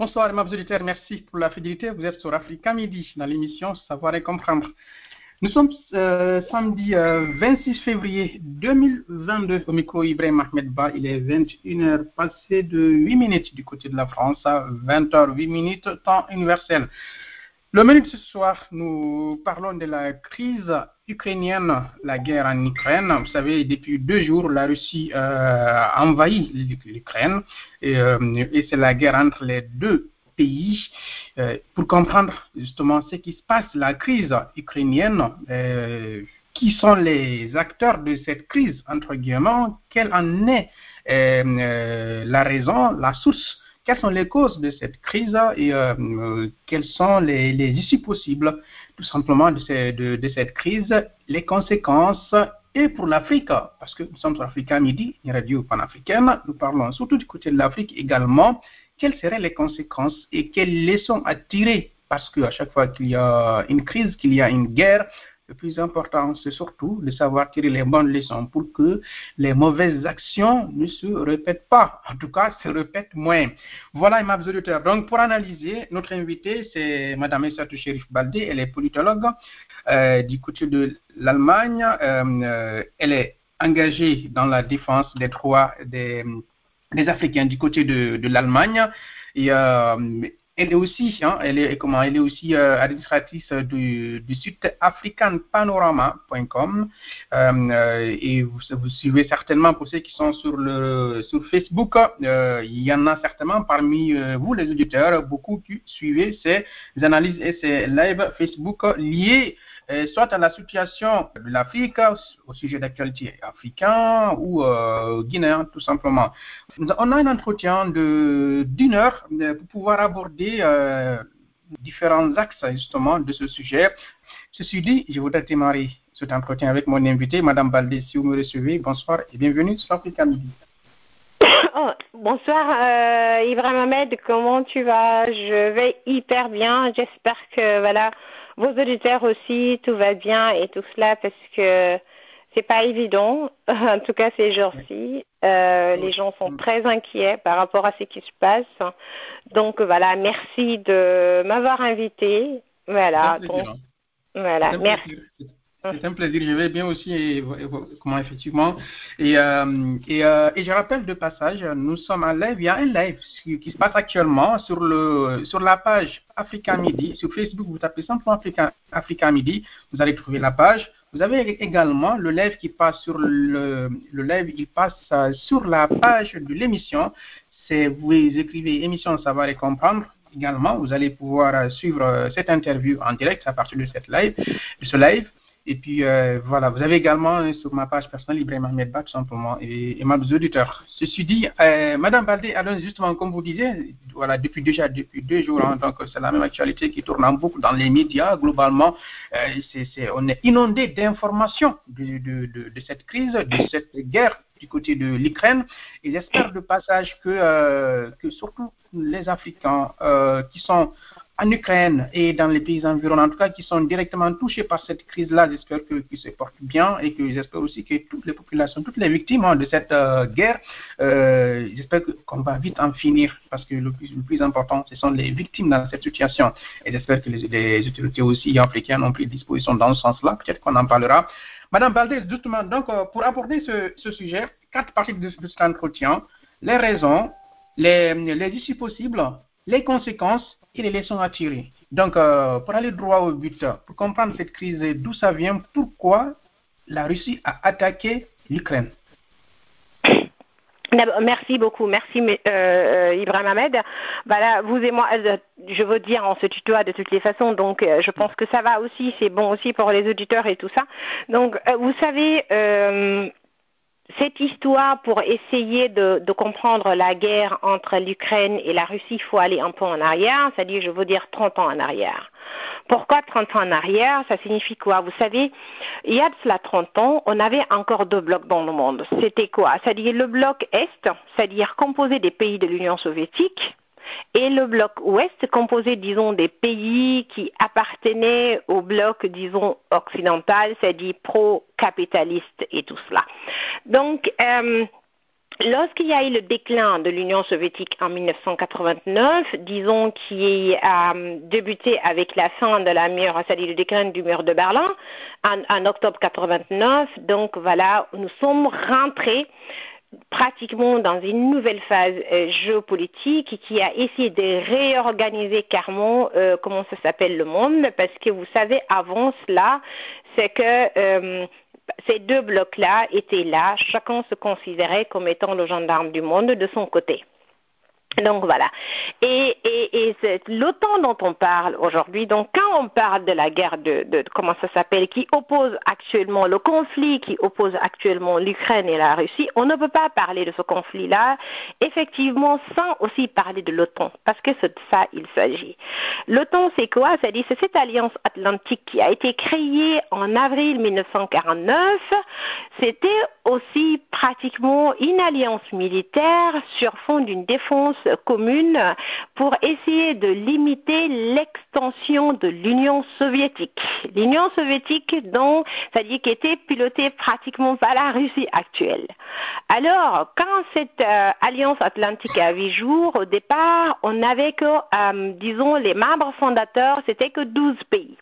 Bonsoir, mes auditeurs. Merci pour la fidélité. Vous êtes sur Africa Midi, dans l'émission Savoir et Comprendre. Nous sommes euh, samedi 26 euh, février 2022 au micro Ibrahim Ahmed Ba. Il est 21h passé de 8 minutes du côté de la France à 20h 8 minutes temps universel. Le menu de ce soir, nous parlons de la crise ukrainienne, la guerre en Ukraine. Vous savez, depuis deux jours, la Russie euh, a envahi l'Ukraine euh, et, c'est la guerre entre les deux pays. Euh, pour comprendre justement ce qui se passe, la crise ukrainienne, qui sont les acteurs de cette crise, entre guillemets, quelle en est la raison, la source quelles sont les causes de cette crise et euh, quelles sont les, issues possibles tout simplement de, cette crise, les conséquences et pour l'Afrique, parce que nous sommes sur Midi, une radio panafricaine, nous parlons surtout du côté de l'Afrique également, quelles seraient les conséquences et quelles leçons à tirer? Parce qu'à chaque fois qu'il y a une crise, qu'il y a une guerre, le plus important, c'est surtout de savoir tirer les bonnes leçons pour que les mauvaises actions ne se répètent pas. En tout cas, se répètent moins. Voilà, mes auditeurs. Donc, pour analyser, notre invité, c'est Madame Essatou Sherif Baldé. Elle est politologue euh, du côté de l'Allemagne. Euh, elle est engagée dans la défense des droits des, Africains du côté de, l'Allemagne. Euh, elle est aussi, hein, elle est comment, elle est aussi euh, administratrice du, du site africanpanorama.com euh, et vous, vous, suivez certainement pour ceux qui sont sur le sur Facebook, euh, il y en a certainement parmi euh, vous les auditeurs. Beaucoup qui suivez ces analyses et ces lives Facebook liés. euh, soit à la situation de l'Afrique, au sujet d'actualité africain ou euh, guinéen, tout simplement. On a un entretien d'une heure euh, pour pouvoir aborder euh, différents axes justement de ce sujet. Ceci dit, je voudrais démarrer cet entretien avec mon invité, Madame Baldé, si vous me recevez. Bonsoir et bienvenue sur Africa Midi. Oh, bonsoir Ibrahim Ahmed, comment tu vas? Je vais hyper bien. J'espère que voilà vos auditeurs aussi, tout va bien et tout cela parce que c'est pas évident. en tout cas ces jours-ci, euh, les gens sont très inquiets par rapport à ce qui se passe. Donc voilà, merci de m'avoir invité. Voilà. Donc, voilà, merci. C'est un plaisir, je vais bien aussi, comment effectivement. Et, euh, euh, et, je rappelle de passage, nous sommes en live, il y a un live qui, se passe actuellement sur, la page Africa Midi. Sur Facebook, vous tapez simplement Africa, Africa Midi, vous allez trouver la page. Vous avez également le live qui passe sur le, live, il passe euh, sur la page de l'émission. Vous écrivez émission Savoir et Comprendre également. Vous allez pouvoir suivre cette interview en direct à partir de live, de ce live. Et puis euh, voilà, vous avez également euh, sur ma page personnelle Ibrahim Ahmed tout simplement et, et mes auditeurs. Ceci dit, euh, Madame Baldé, alors justement, comme vous disiez, voilà, depuis déjà depuis deux jours, hein, c'est la même actualité qui tourne en boucle dans les médias globalement. on est inondé d'informations de, cette crise, de cette guerre du côté de l'Ukraine. Et j'espère de passage que, que surtout les Africains qui sont en Ukraine et dans les pays environnants, en tout cas qui sont directement touchés par cette crise-là, j'espère qu'ils se portent bien et que j'espère aussi que toutes les populations, toutes les victimes hein, de cette euh, guerre, euh, j'espère qu'on va vite en finir parce que le plus, le plus, important, ce sont les victimes dans cette situation. Et j'espère que les, autorités aussi africaines ont pris disposition dans ce sens-là. Peut-être qu'on en parlera. Madame Valdez, justement, donc, euh, pour aborder ce, ce, sujet, quatre parties de, de cet entretien, les raisons, les, les issues possibles, les conséquences les leçons à tirer. Donc, euh, pour aller droit au but, pour comprendre cette crise, d'où ça vient, pourquoi la Russie a attaqué l'Ukraine? Merci beaucoup, merci euh, euh, Ibrahim Ahmed. Voilà, vous et moi, je veux dire, on se tutoie de toutes les façons, donc je pense que ça va aussi, c'est bon aussi pour les auditeurs et tout ça. Donc, vous savez, cette histoire, pour essayer de, comprendre la guerre entre l'Ukraine et la Russie, il faut aller un peu en arrière, c'est-à-dire, je veux dire, 30 ans en arrière. Pourquoi 30 ans en arrière? Ça signifie quoi? Vous savez, il y a de cela 30 ans, on avait encore deux blocs dans le monde. C'était quoi? C'est-à-dire le bloc Est, c'est-à-dire composé des pays de l'Union soviétique, et le bloc ouest composé, disons, des pays qui appartenaient au bloc, disons, occidental, c'est-à-dire pro-capitaliste et tout cela. Donc, euh, lorsqu'il y a eu le déclin de l'Union soviétique en 1989, disons qui a débuté avec la fin de la mur, c'est-à-dire le déclin du mur de Berlin en, octobre 89, donc voilà, nous sommes rentrés pratiquement dans une nouvelle phase euh, géopolitique qui a essayé de réorganiser carrément euh, comment ça s'appelle le monde parce que vous savez avant cela c'est que euh, ces deux blocs-là étaient là, chacun se considérait comme étant le gendarme du monde de son côté. Donc voilà. Et, et, et l'OTAN dont on parle aujourd'hui, donc quand on parle de la guerre de, de comment ça s'appelle, qui oppose actuellement le conflit qui oppose actuellement l'Ukraine et la Russie, on ne peut pas parler de ce conflit-là effectivement sans aussi parler de l'OTAN, parce que c'est de ça il s'agit. L'OTAN c'est quoi? C'est-à-dire c'est cette alliance atlantique qui a été créée en avril 1949. C'était aussi pratiquement une alliance militaire sur fond d'une défense commune pour essayer de limiter l'extension de l'Union soviétique. L'Union soviétique, dont, c'est-à-dire était pilotée pratiquement par la Russie actuelle. Alors, quand cette euh, alliance atlantique a vu jour, au départ, on n'avait que, euh, disons, les membres fondateurs, c'était que 12 pays.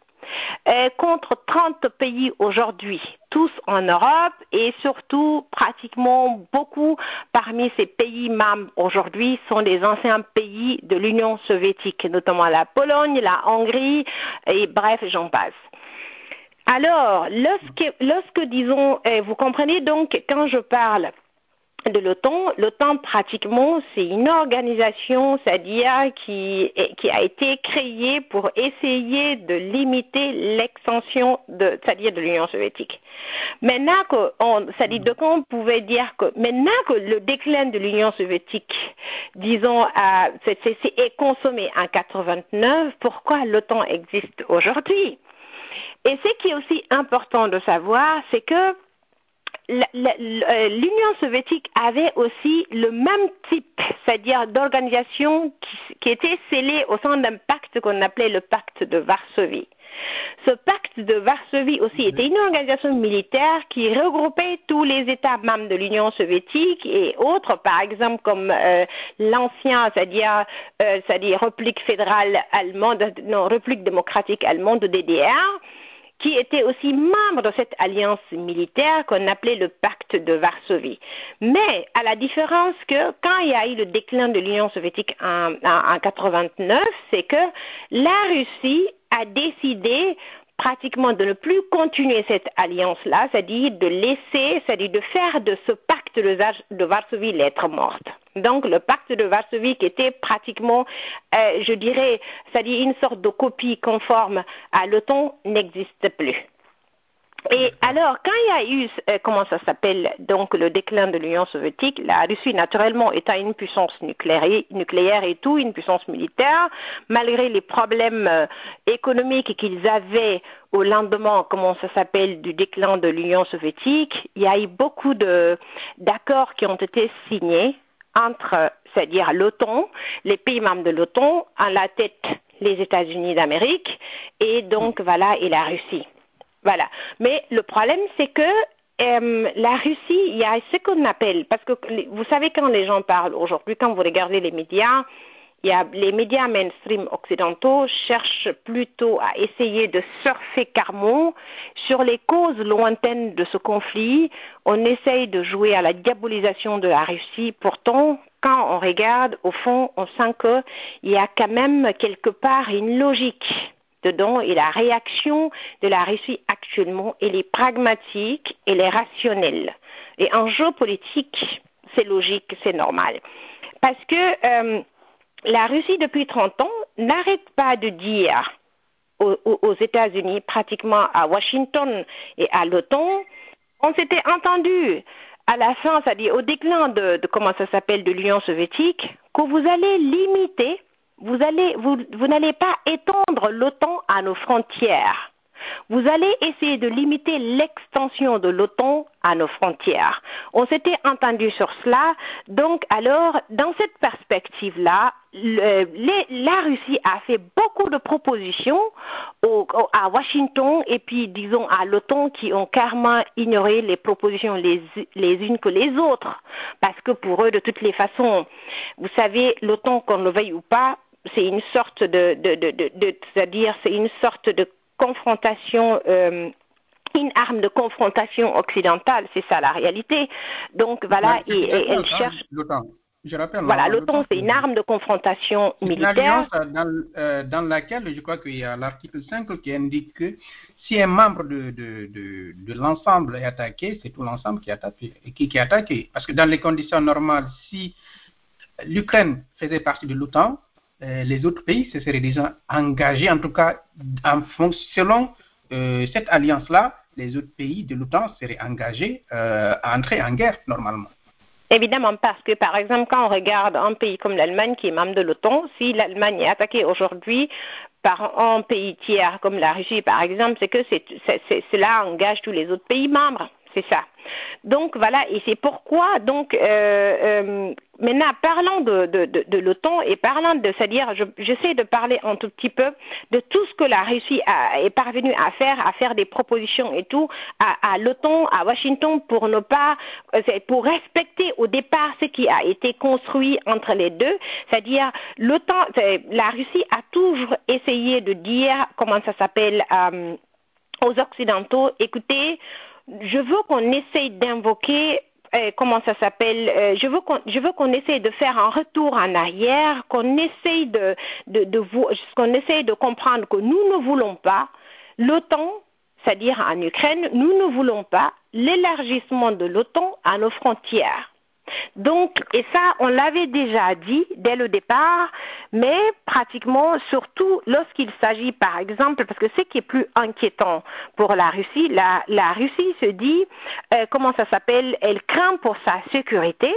Euh, contre 30 pays aujourd'hui, tous en Europe et surtout pratiquement beaucoup parmi ces pays membres aujourd'hui sont des anciens pays de l'Union soviétique, notamment la Pologne, la Hongrie et bref, j'en passe. Alors, lorsque, lorsque disons, euh, vous comprenez donc quand je parle de l'OTAN. L'OTAN, pratiquement, c'est une organisation, c'est-à-dire qui, qui a été créée pour essayer de limiter l'extension de, c'est-à-dire de l'Union soviétique. Maintenant que, c'est-à-dire de on pouvait dire que maintenant que le déclin de l'Union soviétique, disons, est consommé en 89, pourquoi l'OTAN existe aujourd'hui? Et ce qui est aussi important de savoir, c'est que l'Union soviétique avait aussi le même type, c'est-à-dire d'organisation qui, était scellée au sein d'un pacte qu'on appelait le pacte de Varsovie. Ce pacte de Varsovie aussi était une organisation militaire qui regroupait tous les États membres de l'Union soviétique et autres, par exemple comme euh, l'ancien, c'est-à-dire, euh, c'est-à-dire République fédérale allemande, non, République démocratique allemande de DDR, qui était aussi membre de cette alliance militaire qu'on appelait le pacte de Varsovie. Mais à la différence que quand il y a eu le déclin de l'Union soviétique en, en, 89, c'est que la Russie a décidé pratiquement de ne plus continuer cette alliance-là, c'est-à-dire de laisser, c'est-à-dire de faire de ce pacte de Varsovie lettre morte. Donc le pacte de Varsovie qui était pratiquement, euh, je dirais, c'est-à-dire une sorte de copie conforme à l'OTAN n'existe plus. Et alors, quand il y a eu, euh, comment ça s'appelle, donc le déclin de l'Union soviétique, la Russie, naturellement, étant une puissance nucléaire, et tout, une puissance militaire, malgré les problèmes euh, économiques qu'ils avaient au lendemain, comment ça s'appelle, du déclin de l'Union soviétique, il y a eu beaucoup d'accords qui ont été signés entre, c'est-à-dire l'OTAN, les pays membres de l'OTAN, à la tête les États-Unis d'Amérique, et donc, voilà, et la Russie. Voilà. Mais le problème, c'est que euh, la Russie, il y a ce qu'on appelle, parce que vous savez quand les gens parlent aujourd'hui, quand vous regardez les médias, il y a, les médias mainstream occidentaux cherchent plutôt à essayer de surfer carrément sur les causes lointaines de ce conflit. On essaye de jouer à la diabolisation de la Russie. Pourtant, quand on regarde, au fond, on sent qu'il y a quand même quelque part une logique dedans et la réaction de la Russie actuellement, elle est pragmatique, elle est rationnelle. Et en géopolitique, c'est logique, c'est normal. Parce que euh, la Russie, depuis 30 ans, n'arrête pas de dire aux, États-Unis, pratiquement à Washington et à l'OTAN, on s'était entendu à la fin, c'est-à-dire au déclin de comment ça s'appelle de l'Union soviétique, que vous allez limiter vous allez, vous, vous n'allez pas étendre l'OTAN à nos frontières. vous allez essayer de limiter l'extension de l'OTAN à nos frontières. On s'était entendu sur cela. Donc, alors, dans cette perspective-là, la Russie a fait beaucoup de propositions à Washington et puis, disons, à l'OTAN qui ont carrément ignoré les propositions les, unes que les autres. Parce que pour eux, de toutes les façons, vous savez, l'OTAN, qu'on le veuille ou pas, c'est une sorte de, de c'est-à-dire, c'est une sorte de confrontation euh, une arme de confrontation occidentale, c'est ça la réalité. Donc voilà, et, elle cherche. Je rappelle, voilà, l'OTAN, c'est une arme de confrontation militaire. Une dans, euh, dans, laquelle je crois qu'il y a l'article 5 qui indique que si un membre de, de, de, de l'ensemble est attaqué, c'est tout l'ensemble qui est attaqué, qui, qui est attaqué. Parce que dans les conditions normales, si l'Ukraine faisait partie de l'OTAN, les autres pays se seraient déjà engagés, en tout cas en selon euh, cette alliance-là, les autres pays de l'OTAN seraient engagés euh, à entrer en guerre normalement. Évidemment, parce que par exemple, quand on regarde un pays comme l'Allemagne qui est membre de l'OTAN, si l'Allemagne est attaquée aujourd'hui par un pays tiers comme la Russie, par exemple, c'est que cela engage tous les autres pays membres c'est ça. Donc voilà, et c'est pourquoi donc euh, euh, maintenant parlant de, l'OTAN et parlant de, c'est-à-dire j'essaie de parler un tout petit peu de tout ce que la Russie a, est parvenue à faire, à faire des propositions et tout à, à l'OTAN, à Washington pour ne pas, euh, pour respecter au départ ce qui a été construit entre les deux, c'est-à-dire l'OTAN, la Russie a toujours essayé de dire comment ça s'appelle aux Occidentaux, écoutez je veux qu'on essaye d'invoquer euh, comment ça s'appelle euh, je veux qu'on je essaye de faire un retour en arrière qu'on essaye de de, de qu'on essaye de comprendre que nous ne voulons pas l'OTAN c'est-à-dire en Ukraine nous ne voulons pas l'élargissement de l'OTAN à nos frontières donc, et ça, on l'avait déjà dit dès le départ, mais pratiquement, surtout lorsqu'il s'agit, par exemple, parce que ce qui est plus inquiétant pour la Russie, la, Russie se dit, euh, comment ça s'appelle, elle craint pour sa sécurité,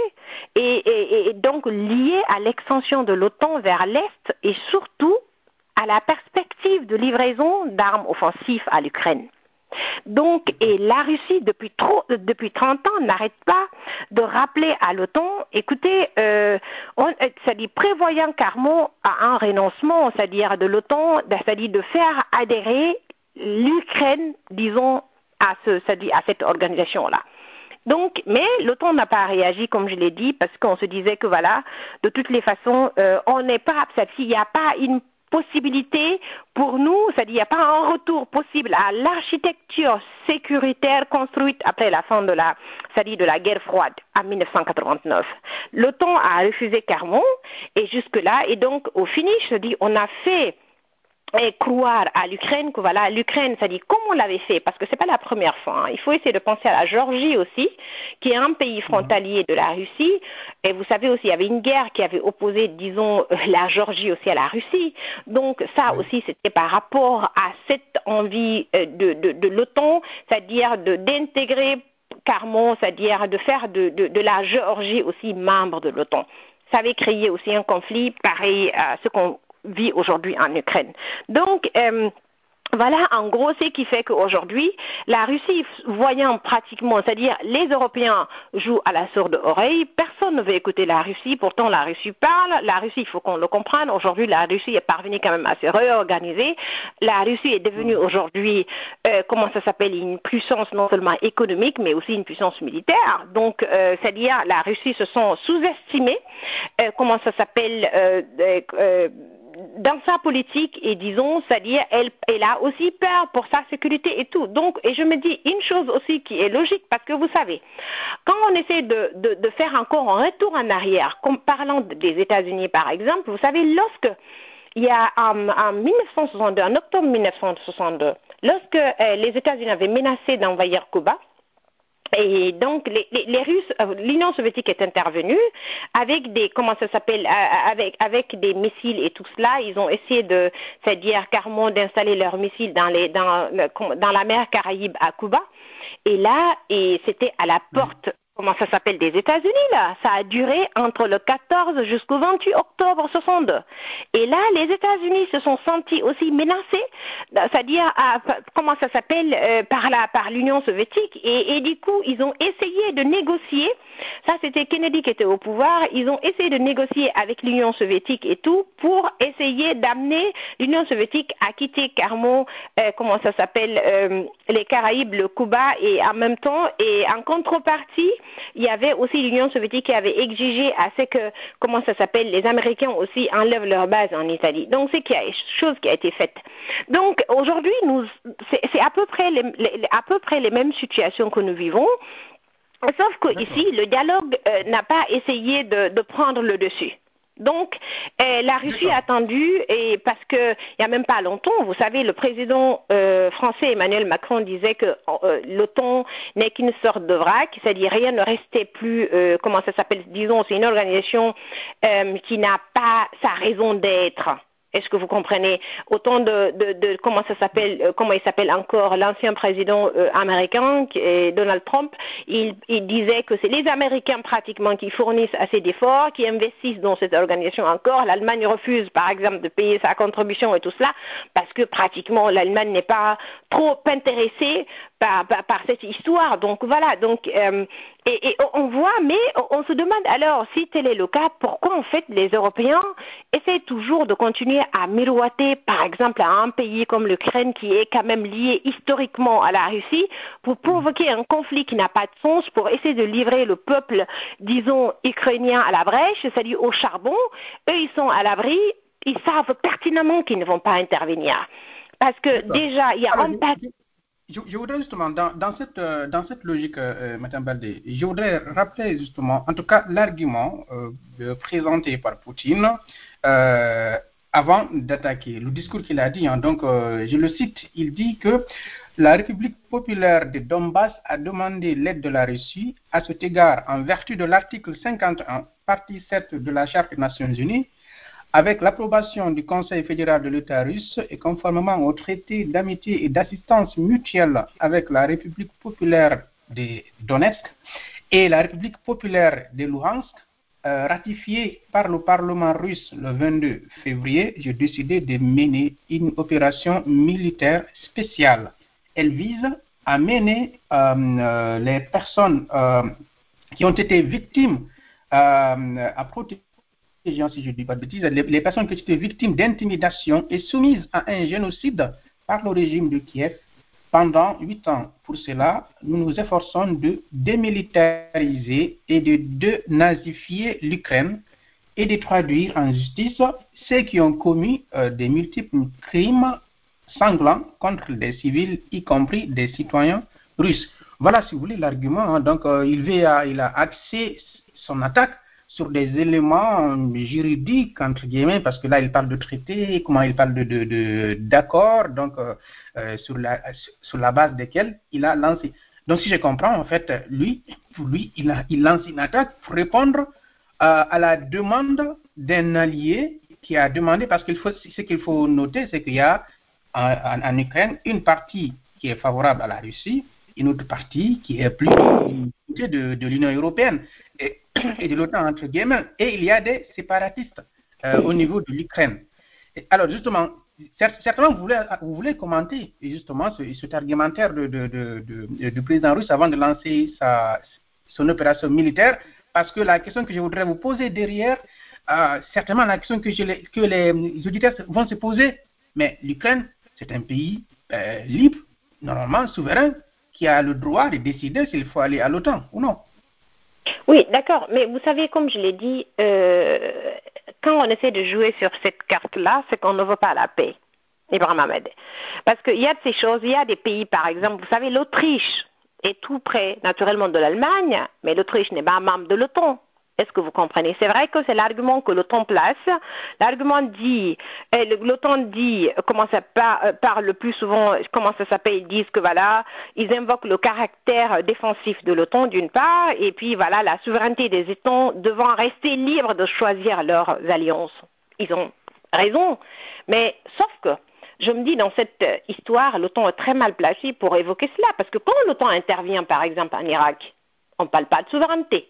et, et, et donc liée à l'extension de l'OTAN vers l'Est, et surtout à la perspective de livraison d'armes offensives à l'Ukraine. Donc, et la Russie, depuis, trop, depuis 30 ans, n'arrête pas de rappeler à l'OTAN, écoutez, euh, c'est-à-dire prévoyant carrément à un renoncement, c'est-à-dire de l'OTAN, c'est-à-dire de faire adhérer l'Ukraine, disons, à, ce, à cette organisation-là. Donc, mais l'OTAN n'a pas réagi, comme je l'ai dit, parce qu'on se disait que voilà, de toutes les façons, euh, on n'est pas, il n'y a pas une possibilité pour nous, c'est-à-dire qu'il n'y a pas un retour possible à l'architecture sécuritaire construite après la fin de la, c'est-à-dire de la guerre froide en 1989. L'OTAN a refusé carrément et jusque-là, et donc au finish, je dis, on a fait et croire à l'Ukraine que voilà l'Ukraine ça dit comme on l'avait fait parce que c'est pas la première fois hein. il faut essayer de penser à la Géorgie aussi qui est un pays frontalier de la Russie. Et vous savez aussi il y avait une guerre qui avait opposé disons la Géorgie aussi à la Russie. Donc ça aussi c'était par rapport à cette envie euh, de, de, de l'OTAN c'est-à-dire de d'intégrer carrément c'est-à-dire de faire de, de, de la Géorgie aussi membre de l'OTAN. Ça avait créé aussi un conflit pareil à ce qu'on vit aujourd'hui en Ukraine. Donc, euh, voilà en gros ce qui fait qu'aujourd'hui, la Russie, voyant pratiquement, c'est-à-dire les Européens jouent à la sourde oreille, personne ne veut écouter la Russie, pourtant la Russie parle, la Russie, il faut qu'on le comprenne, aujourd'hui la Russie est parvenue quand même à se réorganiser, la Russie est devenue aujourd'hui, euh, comment ça s'appelle, une puissance non seulement économique, mais aussi une puissance militaire, donc euh, c'est-à-dire la Russie se sent sous-estimée, euh, comment ça s'appelle, dans sa politique et disons, c'est-à-dire, elle, elle a aussi peur pour sa sécurité et tout. Donc, et je me dis une chose aussi qui est logique, parce que vous savez, quand on essaie de, de, faire encore un retour en arrière, comme parlant des États-Unis par exemple, vous savez, lorsque il y a en, en 1962, en octobre 1962, lorsque euh, les États-Unis avaient menacé d'envahir Cuba, et donc les, les, les Russes, euh, l'Union soviétique est intervenue avec des comment ça s'appelle euh, avec avec des missiles et tout cela. Ils ont essayé de, c'est-à-dire carrément d'installer leurs missiles dans les dans dans la mer Caraïbe à Cuba. Et là, et c'était à la porte comment ça s'appelle, des États-Unis, là? Ça a duré entre le 14 jusqu'au 28 octobre 62. Et là, les États-Unis se sont sentis aussi menacés, c'est-à-dire, comment ça s'appelle, euh, par la, par l'Union soviétique. Et, et, du coup, ils ont essayé de négocier. Ça, c'était Kennedy qui était au pouvoir. Ils ont essayé de négocier avec l'Union soviétique et tout pour essayer d'amener l'Union soviétique à quitter carrément, euh, comment ça s'appelle, euh, les Caraïbes, le Cuba, et en même temps, et en contrepartie, il y avait aussi l'Union soviétique qui avait exigé à ce que, comment ça s'appelle, les Américains aussi enlèvent leur base en Italie. Donc c'est quelque chose qui a été faite. Donc aujourd'hui, nous, c'est à peu près les, à peu près les mêmes situations que nous vivons. Sauf que ici, le dialogue euh, n'a pas essayé de, de prendre le dessus. Donc, euh, la Russie a attendu, et parce que il y a même pas longtemps, vous savez, le président euh, français Emmanuel Macron disait que euh, l'OTAN n'est qu'une sorte de vrac, c'est-à-dire rien ne restait plus, euh, comment ça s'appelle, disons, c'est une organisation euh, qui n'a pas sa raison d'être. Est-ce que vous comprenez Autant de, comment ça s'appelle, euh, comment il s'appelle encore l'ancien président euh, américain, Donald Trump, il, il disait que c'est les Américains pratiquement qui fournissent assez d'efforts, qui investissent dans cette organisation encore. L'Allemagne refuse, par exemple, de payer sa contribution et tout cela, parce que pratiquement l'Allemagne n'est pas trop intéressée par, par, par, cette histoire. Donc voilà, donc euh, et, et, on voit, mais on se demande alors si tel est le cas, pourquoi en fait les Européens essaient toujours de continuer à miroiter, par exemple, à un pays comme l'Ukraine qui est quand même lié historiquement à la Russie, pour provoquer un conflit qui n'a pas de sens, pour essayer de livrer le peuple, disons, ukrainien à la brèche, c'est-à-dire au charbon. Eux, ils sont à l'abri, ils savent pertinemment qu'ils ne vont pas intervenir. Parce que déjà, il y a un pas je, voudrais justement, dans, cette, euh, dans cette logique, euh, Madame Baldé, je voudrais rappeler justement, en tout cas, l'argument euh, présenté par Poutine avant d'attaquer, le discours qu'il a dit. Hein, donc, je le cite, il dit que la République populaire de Donbass a demandé l'aide de la Russie à cet égard en vertu de l'article 51, partie 7 de la Charte des Nations Unies avec l'approbation du Conseil fédéral de l'État russe et conformément au traité d'amitié et d'assistance mutuelle avec la République populaire de Donetsk et la République populaire de Luhansk, euh, ratifié par le Parlement russe le 22 février, j'ai décidé de mener une opération militaire spéciale. Elle vise à mener euh, euh, les personnes qui ont été victimes à protéger si je ne dis pas de bêtises, les, personnes qui étaient victimes d'intimidation et soumises à un génocide par le régime de Kiev pendant huit ans. Pour cela, nous nous efforçons de démilitariser et de dénazifier l'Ukraine et de traduire en justice ceux qui ont commis euh, des multiples crimes sanglants contre des civils, y compris des citoyens russes. Voilà, si vous voulez, l'argument. Hein. Donc, euh, il, va, il a axé son attaque sur des éléments juridiques, entre guillemets, parce que là, il parle de traité, comment il parle de, d'accord, donc euh, euh, sur, la, sur la base desquels il a lancé. Donc, si je comprends, en fait, lui, lui, il, a, il lance une attaque pour répondre euh, à la demande d'un allié qui a demandé, parce qu'il faut, ce qu'il faut noter, c'est qu'il y a en, Ukraine une partie qui est favorable à la Russie, une autre partie qui est plus de, de l'Union européenne et, et de l'OTAN, entre guillemets, et il y a des séparatistes euh, au niveau de l'Ukraine. Alors, justement, certainement, vous voulez, vous voulez commenter justement ce, cet argumentaire de, de, de, du président russe avant de lancer sa, son opération militaire, parce que la question que je voudrais vous poser derrière, euh, certainement la question que, je, que les auditeurs vont se poser, mais l'Ukraine, c'est un pays euh, libre, normalement souverain, qui a le droit de décider s'il faut aller à l'OTAN ou non. Oui, d'accord, mais vous savez, comme je l'ai dit, euh, quand on essaie de jouer sur cette carte-là, c'est qu'on ne veut pas la paix, Ibrahim Ahmed. Parce qu'il y a de ces choses, il y a des pays, par exemple, vous savez, l'Autriche est tout près, naturellement, de l'Allemagne, mais l'Autriche n'est pas membre de l'OTAN. Est-ce que vous comprenez? C'est vrai que c'est l'argument que l'OTAN place. L'argument dit, euh, l'OTAN dit, comment ça euh, parle le plus souvent, comment ça s'appelle? Ils disent que voilà, ils invoquent le caractère défensif de l'OTAN d'une part, et puis voilà, la souveraineté des États devant rester libres de choisir leurs alliances. Ils ont raison, mais sauf que je me dis dans cette histoire, l'OTAN est très mal placé pour évoquer cela, parce que quand l'OTAN intervient, par exemple, en Irak, on ne parle pas de souveraineté.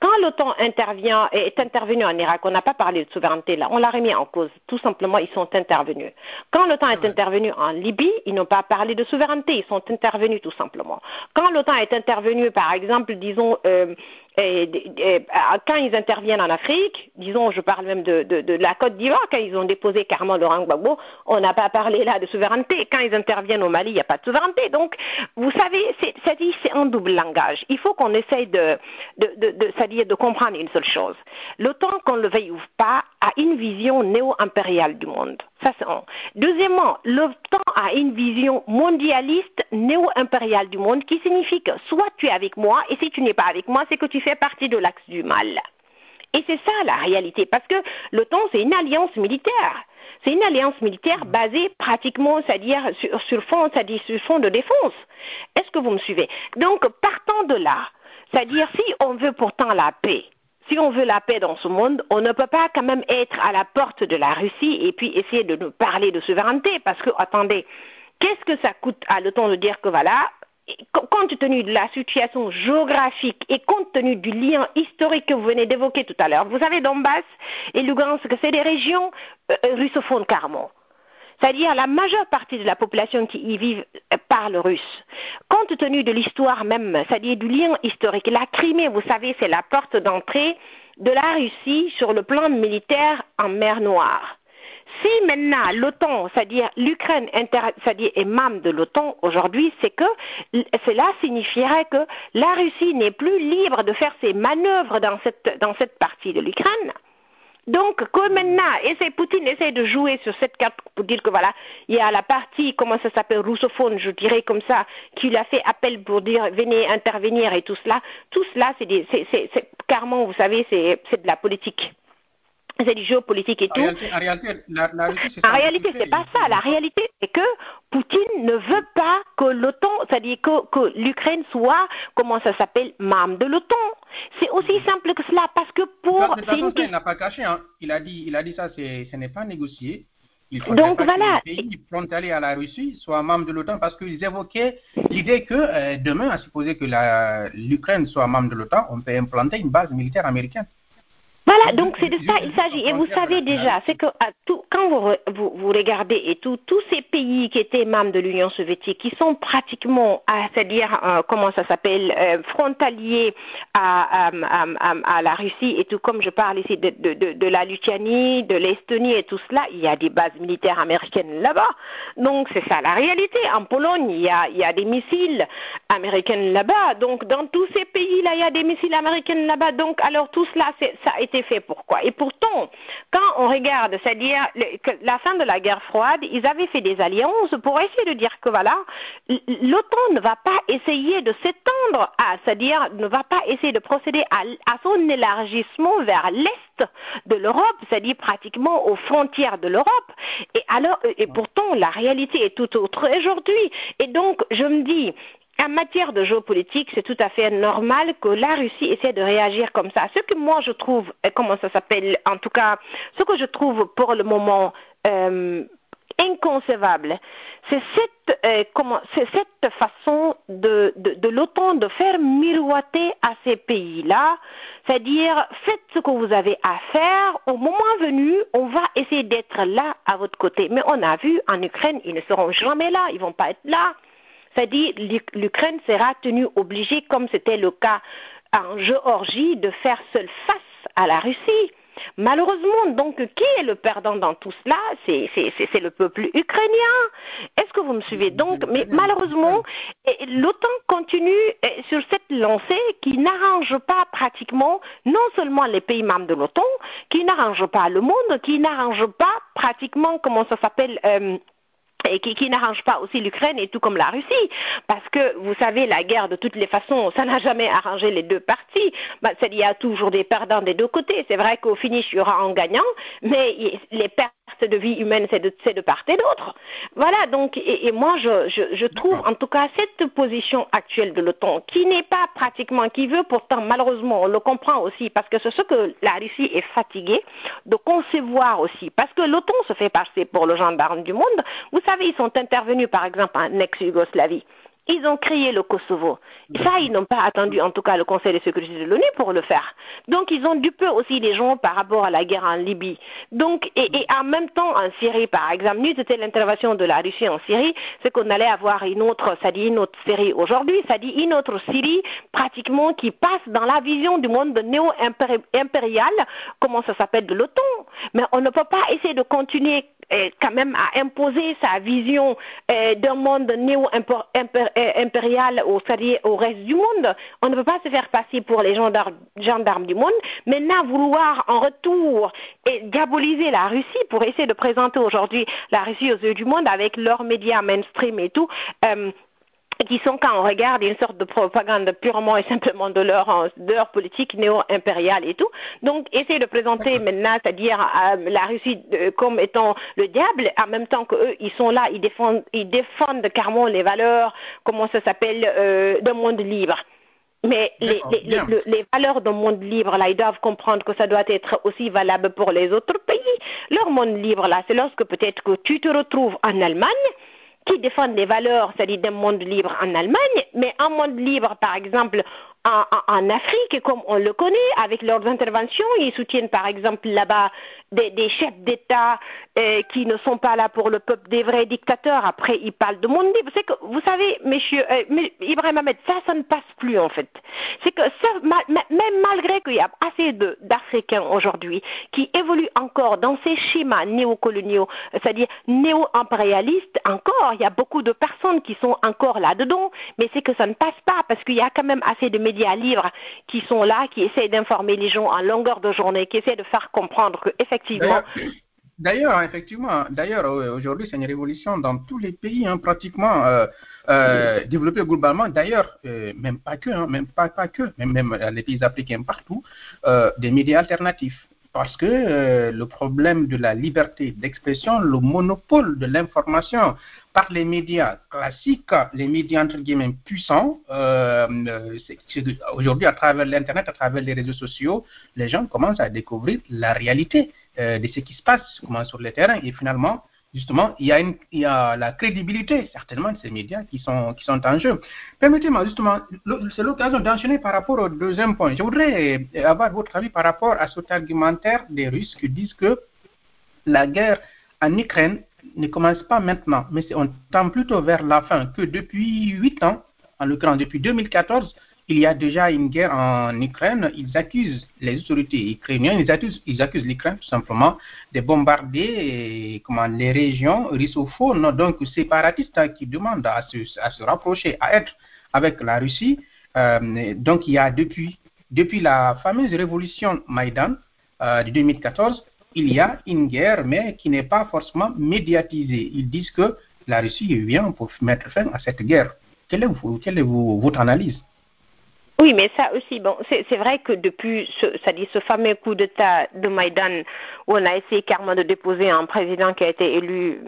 Quand l'OTAN intervient est intervenu en Irak, on n'a pas parlé de souveraineté là, on l'a remis en cause. Tout simplement, ils sont intervenus. Quand l'OTAN est intervenu en Libye, ils n'ont pas parlé de souveraineté, ils sont intervenus tout simplement. Quand l'OTAN est intervenu, par exemple, disons, euh, et, et, quand ils interviennent en Afrique, disons, je parle même de, de, de la Côte d'Ivoire, quand ils ont déposé carrément Laurent Gbagbo, on n'a pas parlé là de souveraineté. Quand ils interviennent au Mali, il n'y a pas de souveraineté. Donc, vous savez, c'est un double langage. Il faut qu'on essaye de, de, de, c'est-à-dire de comprendre une seule chose. L'OTAN, qu'on le veuille ou pas, a une vision néo-impériale du monde. Ça, c'est un. Deuxièmement, l'OTAN a une vision mondialiste, néo-impériale du monde, qui signifie que soit tu es avec moi, et si tu n'es pas avec moi, c'est que tu fais partie de l'axe du mal. Et c'est ça la réalité, parce que l'OTAN, c'est une alliance militaire. C'est une alliance militaire basée pratiquement, c'est-à-dire sur, sur fond, c'est-à-dire sur fond de défense. Est-ce que vous me suivez? Donc, partant de là, c'est-à-dire si on veut pourtant la paix, si on veut la paix dans ce monde, on ne peut pas quand même être à la porte de la Russie et puis essayer de nous parler de souveraineté, parce que, attendez, qu'est-ce que ça coûte à l'OTAN de dire que voilà, compte tenu de la situation géographique et compte tenu du lien historique que vous venez d'évoquer tout à l'heure, vous savez, Donbass et Lugansk, c'est des régions euh, russophones carrément. C'est-à-dire la majeure partie de la population qui y vit parle russe. Compte tenu de l'histoire même, c'est-à-dire du lien historique, la Crimée, vous savez, c'est la porte d'entrée de la Russie sur le plan militaire en mer Noire. Si maintenant l'OTAN, c'est-à-dire l'Ukraine est membre de l'OTAN aujourd'hui, c'est que cela signifierait que la Russie n'est plus libre de faire ses manœuvres dans cette, dans cette partie de l'Ukraine. Donc, comme maintenant, essaie, Poutine essaie de jouer sur cette carte pour dire que voilà, il y a la partie, comment ça s'appelle, russophone, je dirais comme ça, qui lui a fait appel pour dire venez intervenir et tout cela. Tout cela, c'est carrément, vous savez, c'est de la politique c'est du géopolitique et en tout. Réalité, en réalité, la, la Russie, en réalité, c'est pas ça. La réalité, c'est que Poutine ne veut pas que l'OTAN, c'est-à-dire que, que l'Ukraine soit, comment ça s'appelle, membre de l'OTAN. C'est aussi simple que cela, parce que pour. De façon, il n'a pas caché. Hein. Il a dit, il a dit ça, ce n'est pas négocié. Il Donc pas voilà. Que les pays frontaliers à la Russie soient membres de l'OTAN parce qu'ils évoquaient l'idée que euh, demain, à supposer que l'Ukraine soit membre de l'OTAN, on peut implanter une base militaire américaine. Voilà, donc c'est de ça il s'agit. Et vous savez déjà, c'est que à tout, quand vous, vous, vous, regardez et tout, tous ces pays qui étaient membres de l'Union soviétique, qui sont pratiquement, c'est-à-dire, euh, comment ça s'appelle, euh, frontaliers à, à, à, à, la Russie et tout, comme je parle ici de, de, de, de la Lituanie, de l'Estonie et tout cela, il y a des bases militaires américaines là-bas. Donc c'est ça la réalité. En Pologne, il y a, il y a des missiles américains là-bas. Donc dans tous ces pays-là, il y a des missiles américains là-bas. Donc alors tout cela, ça été fait pourquoi. Et pourtant, quand on regarde, c'est-à-dire la fin de la guerre froide, ils avaient fait des alliances pour essayer de dire que voilà, l'OTAN ne va pas essayer de s'étendre à, c'est-à-dire ne va pas essayer de procéder à, à son élargissement vers l'est de l'Europe, c'est-à-dire pratiquement aux frontières de l'Europe. Et alors, et pourtant, la réalité est tout autre aujourd'hui. Et donc, je me dis, en matière de géopolitique, c'est tout à fait normal que la Russie essaie de réagir comme ça. Ce que moi je trouve, comment ça s'appelle, en tout cas, ce que je trouve pour le moment euh, inconcevable, c'est cette, euh, cette façon de, de, de l'OTAN de faire miroiter à ces pays-là, c'est-à-dire faites ce que vous avez à faire, au moment venu, on va essayer d'être là à votre côté. Mais on a vu en Ukraine, ils ne seront jamais là, ils vont pas être là. C'est-à-dire l'Ukraine sera tenue obligée, comme c'était le cas en Géorgie, de faire seule face à la Russie. Malheureusement, donc, qui est le perdant dans tout cela? C'est le peuple ukrainien. Est-ce que vous me suivez? Donc, mais malheureusement, l'OTAN continue sur cette lancée qui n'arrange pas pratiquement non seulement les pays membres de l'OTAN, qui n'arrange pas le monde, qui n'arrange pas pratiquement, comment ça s'appelle euh, et qui, qui n'arrange pas aussi l'Ukraine et tout comme la Russie, parce que vous savez, la guerre de toutes les façons, ça n'a jamais arrangé les deux parties. Bah, il y a toujours des perdants des deux côtés. C'est vrai qu'au finish, il y aura un gagnant, mais les pertes de vie humaine, c'est de, de, part et d'autre. Voilà, donc, et, et moi, je, je, je trouve en tout cas cette position actuelle de l'OTAN, qui n'est pas pratiquement, qui veut pourtant, malheureusement, on le comprend aussi, parce que c'est ce que la Russie est fatiguée de concevoir aussi, parce que l'OTAN se fait passer pour le gendarme du monde. Vous savez, ils sont intervenus, par exemple, en ex-Yougoslavie. ils ont créé le Kosovo. Ça, ils n'ont pas attendu, en tout cas, le Conseil de sécurité de l'ONU pour le faire. Donc, ils ont dupé aussi les gens par rapport à la guerre en Libye. Donc, et, en même temps, en Syrie, par exemple, nous, c'était l'intervention de la Russie en Syrie, c'est qu'on allait avoir une autre, ça dit une autre Syrie aujourd'hui, ça dit une autre Syrie, pratiquement, qui passe dans la vision du monde néo-impérial, comment ça s'appelle, de l'OTAN. Mais on ne peut pas essayer de continuer quand même à imposer sa vision euh, d'un monde néo-impérial au, au reste du monde. On ne peut pas se faire passer pour les gendarmes du monde. Maintenant, vouloir en retour et diaboliser la Russie pour essayer de présenter aujourd'hui la Russie aux yeux du monde avec leurs médias mainstream et tout. Euh, qui sont, quand on regarde, une sorte de propagande purement et simplement de leur, de leur politique néo-impériale et tout. Donc, essayer de présenter maintenant, c'est-à-dire euh, la Russie euh, comme étant le diable, en même temps qu'eux, ils sont là, ils défendent, ils défendent carrément les valeurs, comment ça s'appelle, euh, d'un monde libre. Mais les, les, les, valeurs d'un monde libre, là, ils doivent comprendre que ça doit être aussi valable pour les autres pays. Leur monde libre, là, c'est lorsque peut-être que tu te retrouves en Allemagne, qui défendent les valeurs, c'est-à-dire d'un monde libre en Allemagne, mais un monde libre, par exemple, en, Afrique, comme on le connaît, avec leurs interventions, ils soutiennent par exemple là-bas des, chefs d'État euh, qui ne sont pas là pour le peuple, des vrais dictateurs. Après, ils parlent de monde libre. Vous savez, monsieur euh, Ibrahim Ahmed, ça, ça ne passe plus en fait. C'est que même malgré qu'il y a assez d'Africains aujourd'hui qui évoluent encore dans ces schémas néocoloniaux, c'est-à-dire néo-impérialistes, encore, il y a beaucoup de personnes qui sont encore là-dedans, mais c'est que ça ne passe pas parce qu'il y a quand même assez de médias libres qui sont là, qui essaient d'informer les gens en longueur de journée, qui essaient de faire comprendre qu'effectivement. D'ailleurs, effectivement, d'ailleurs, aujourd'hui, c'est une révolution dans tous les pays, hein, pratiquement euh, euh, développés globalement. D'ailleurs, euh, même pas que, hein, même pas, pas que, même, même les pays africains partout, des médias alternatifs parce que euh, le problème de la liberté d'expression, le monopole de l'information par les médias classiques, les médias entre guillemets puissants, euh, aujourd'hui à travers l'Internet, à travers les réseaux sociaux, les gens commencent à découvrir la réalité euh, de ce qui se passe, comment sur le terrain, et finalement, justement, il y, a une, il y a la crédibilité, certainement, de ces médias qui sont, qui sont en jeu. Permettez-moi, justement, c'est l'occasion d'enchaîner par rapport au deuxième point. Je voudrais avoir votre avis par rapport à cet argumentaire des Russes qui disent que la guerre en Ukraine ne commence pas maintenant, mais on tend plutôt vers la fin, que depuis huit ans, en l'occurrence depuis 2014, il y a déjà une guerre en Ukraine. Ils accusent les autorités ukrainiennes, ils accusent, ils accusent l'Ukraine tout simplement de bombarder comment, les régions russophones, donc séparatistes qui demandent à se, à se rapprocher, à être avec la Russie. Euh, donc il y a depuis, depuis la fameuse révolution Maïdan euh, de 2014, il y a une guerre, mais qui n'est pas forcément médiatisée. Ils disent que la Russie vient pour mettre fin à cette guerre. Quelle est, quelle est votre analyse? Oui, mais ça aussi, bon, c'est vrai que depuis, ce, ça dit ce fameux coup d'État de Maïdan, où on a essayé carrément de déposer un président qui a été élu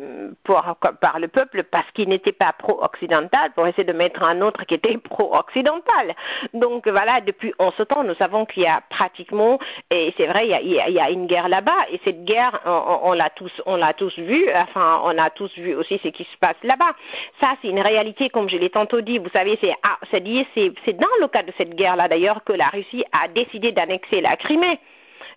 pour, par le peuple parce qu'il n'était pas pro-occidental, pour essayer de mettre un autre qui était pro-occidental. Donc voilà, depuis en ce temps, nous savons qu'il y a pratiquement, et c'est vrai, il y, a, une guerre là-bas, et cette guerre, on, on l'a tous, on l'a tous vu, enfin, on a tous vu aussi ce qui se passe là-bas. Ça, c'est une réalité, comme je l'ai tantôt dit. Vous savez, c'est, ah, c'est dans le cadre de cette cette guerre-là d'ailleurs que la Russie a décidé d'annexer la Crimée.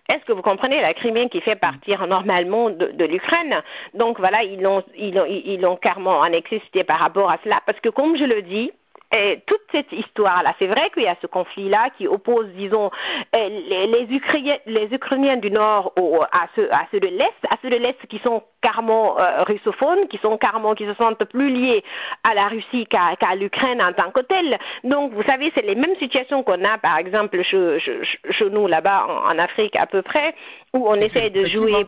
Est-ce que vous comprenez la Crimée qui fait partir normalement de, l'Ukraine? Donc voilà, ils l'ont ils ils carrément annexé, c'était par rapport à cela, parce que comme je le dis, et toute cette histoire-là, c'est vrai qu'il y a ce conflit-là qui oppose, disons, euh, les, les, Ukrainiens, les Ukrainiens du Nord au, à, ceux, à ceux de l'Est, à ceux de l'Est qui sont carrément euh, russophones, qui sont carrément, qui se sentent plus liés à la Russie qu'à l'Ukraine en tant que telle. Donc, vous savez, c'est les mêmes situations qu'on a, par exemple, chez, chez, nous, là-bas, en, Afrique, à peu près, où on essaie de jouer...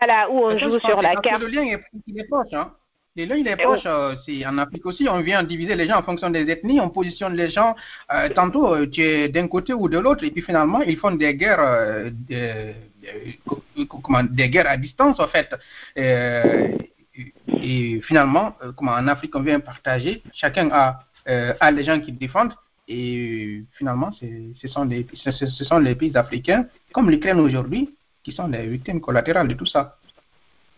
Voilà, où on joue sur la carte. Le lien est, est proche, hein et là, il est proche, euh, en Afrique aussi, on vient diviser les gens en fonction des ethnies, on positionne les gens, euh, tantôt euh, tu es d'un côté ou de l'autre, et puis finalement, ils font des guerres, des, des guerres à distance, en fait. et finalement, comment en Afrique, on vient partager, chacun a, a les gens qui défendent, et finalement, ce sont, les, ce sont les pays africains, comme l'Ukraine aujourd'hui, qui sont les victimes collatérales de tout ça.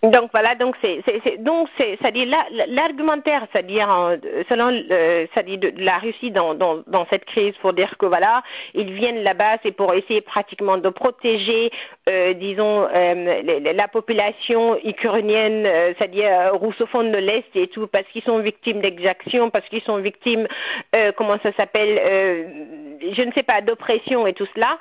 Donc voilà, donc c'est donc c'est c'est-à-dire l'argumentaire, c'est-à-dire selon c'est-à-dire de, la Russie dans, dans, dans cette crise pour dire que voilà ils viennent là-bas c'est pour essayer pratiquement de protéger euh, disons euh, la population ukrainienne, euh, c'est-à-dire russophone de l'est et tout parce qu'ils sont victimes d'exactions, parce qu'ils sont victimes comment ça s'appelle je ne sais pas d'oppression et tout cela.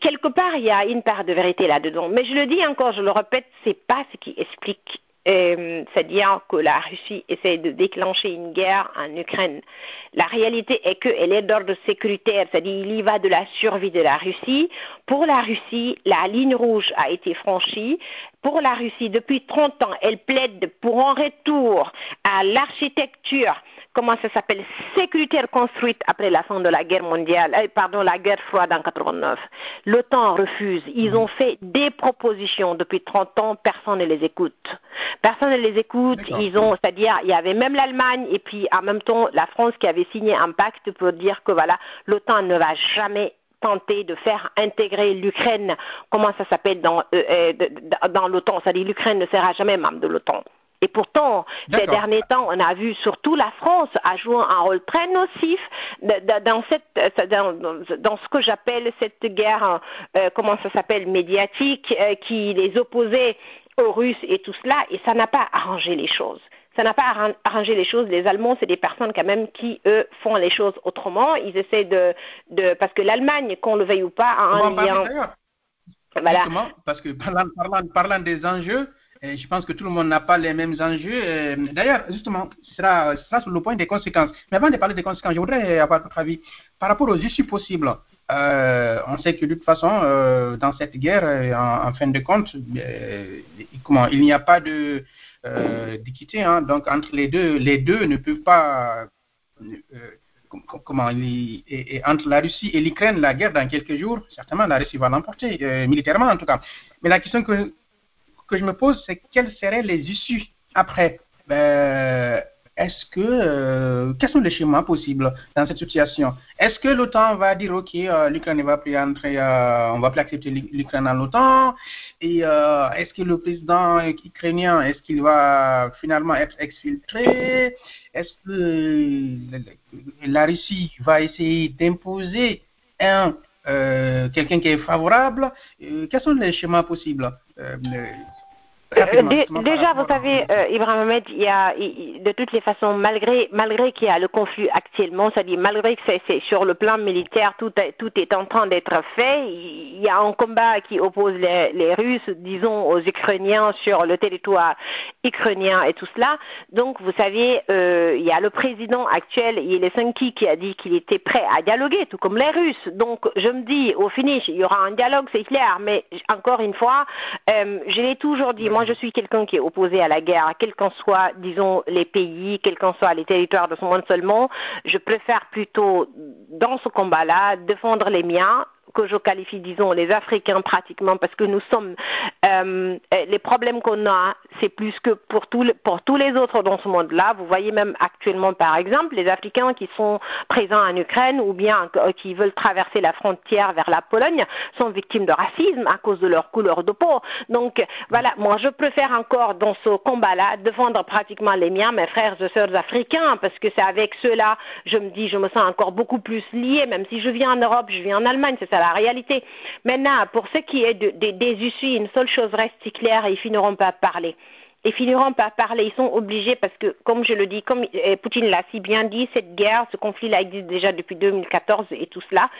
Quelque part il y a une part de vérité là-dedans, mais je le dis encore, je le répète, c'est pas ce qui explique euh, c'est-à-dire que la Russie essaie de déclencher une guerre en Ukraine. La réalité est qu'elle est d'ordre sécuritaire, c'est-à-dire il y va de la survie de la Russie. Pour la Russie, la ligne rouge a été franchie. Pour la Russie, depuis 30 ans, elle plaide pour un retour à l'architecture comment ça s'appelle, sécuritaire construite après la fin de la guerre mondiale, euh, pardon, la guerre froide en 89. L'OTAN refuse. Ils ont fait des propositions depuis 30 ans, personne ne les écoute. Personne ne les écoute. Ils ont, c'est-à-dire, il y avait même l'Allemagne et puis en même temps la France qui avait signé un pacte pour dire que voilà, l'OTAN ne va jamais tenter de faire intégrer l'Ukraine, comment ça s'appelle dans, euh, euh, dans l'OTAN, c'est-à-dire l'Ukraine ne sera jamais membre de l'OTAN. Et pourtant, ces derniers temps, on a vu surtout la France a joué un rôle très nocif dans, cette, dans, ce que j'appelle cette guerre, euh, comment ça s'appelle, médiatique, euh, qui les opposait aux Russes et tout cela, et ça n'a pas arrangé les choses. Ça n'a pas arrangé les choses. Les Allemands, c'est des personnes quand même qui, eux, font les choses autrement. Ils essaient de... de parce que l'Allemagne, qu'on le veuille ou pas, a un lien... Voilà. parce que parlant, parlant des enjeux, je pense que tout le monde n'a pas les mêmes enjeux. D'ailleurs, justement, ce sera, sera, sur le point des conséquences. Mais avant de parler des conséquences, je voudrais avoir votre avis par rapport aux issues possibles. Euh, on sait que de toute façon, euh, dans cette guerre, euh, en, fin de compte, comment, il n'y a pas de d'équité. Hein, donc entre les deux, les deux ne peuvent pas comment et, entre la Russie et l'Ukraine, la guerre dans quelques jours, certainement la Russie va l'emporter, militairement en tout cas. Mais la question que que je me pose, c'est quelles seraient les issues après? Ben, Est-ce que euh, quels sont les schémas possibles dans cette situation? Est-ce que l'OTAN va dire ok, euh, l'Ukraine va plus entrer, euh, on va plus accepter l'Ukraine dans l'OTAN? Et est-ce que le président ukrainien, est-ce qu'il va finalement être exfiltré? Est-ce que la Russie va essayer d'imposer un quelqu'un qui est favorable? Quels sont les schémas possibles? Euh, déjà, vous savez, euh, Ibrahim Ahmed, il y a, de toutes les façons, malgré, malgré qu'il y a le conflit actuellement, c'est-à-dire malgré que c'est sur le plan militaire, tout, est, tout est en train d'être fait, il y a un combat qui oppose les, les, Russes, disons, aux Ukrainiens sur le territoire ukrainien et tout cela. Donc, vous savez, euh, il y a le président actuel, Yeltsinki, qui a dit qu'il était prêt à dialoguer, tout comme les Russes. Donc, je me dis, au finish, il y aura un dialogue, c'est clair, mais encore une fois, euh, je l'ai toujours dit, moi, je suis quelqu'un qui est opposé à la guerre, quels qu'en soient, disons, les pays, quels qu'en soient les territoires de ce monde seulement. Je préfère plutôt, dans ce combat-là, défendre les miens que je qualifie, disons, les Africains pratiquement, parce que nous sommes, euh, les problèmes qu'on a, c'est plus que pour, pour tous les autres dans ce monde-là. Vous voyez même actuellement, par exemple, les Africains qui sont présents en Ukraine ou bien euh, qui veulent traverser la frontière vers la Pologne sont victimes de racisme à cause de leur couleur de peau. Donc, voilà, moi, je préfère encore dans ce combat-là défendre pratiquement les miens, mes frères et sœurs africains, parce que c'est avec ceux-là, je me dis, je me sens encore beaucoup plus lié, même si je viens en Europe, je viens en Allemagne, c'est ça la réalité. Maintenant, pour ce qui est des issues, une seule chose reste claire, ils finiront pas parler et finiront par parler. Ils sont obligés parce que, comme je le dis, comme euh, Poutine l'a si bien dit, cette guerre, ce conflit-là existe déjà depuis 2014 et tout cela.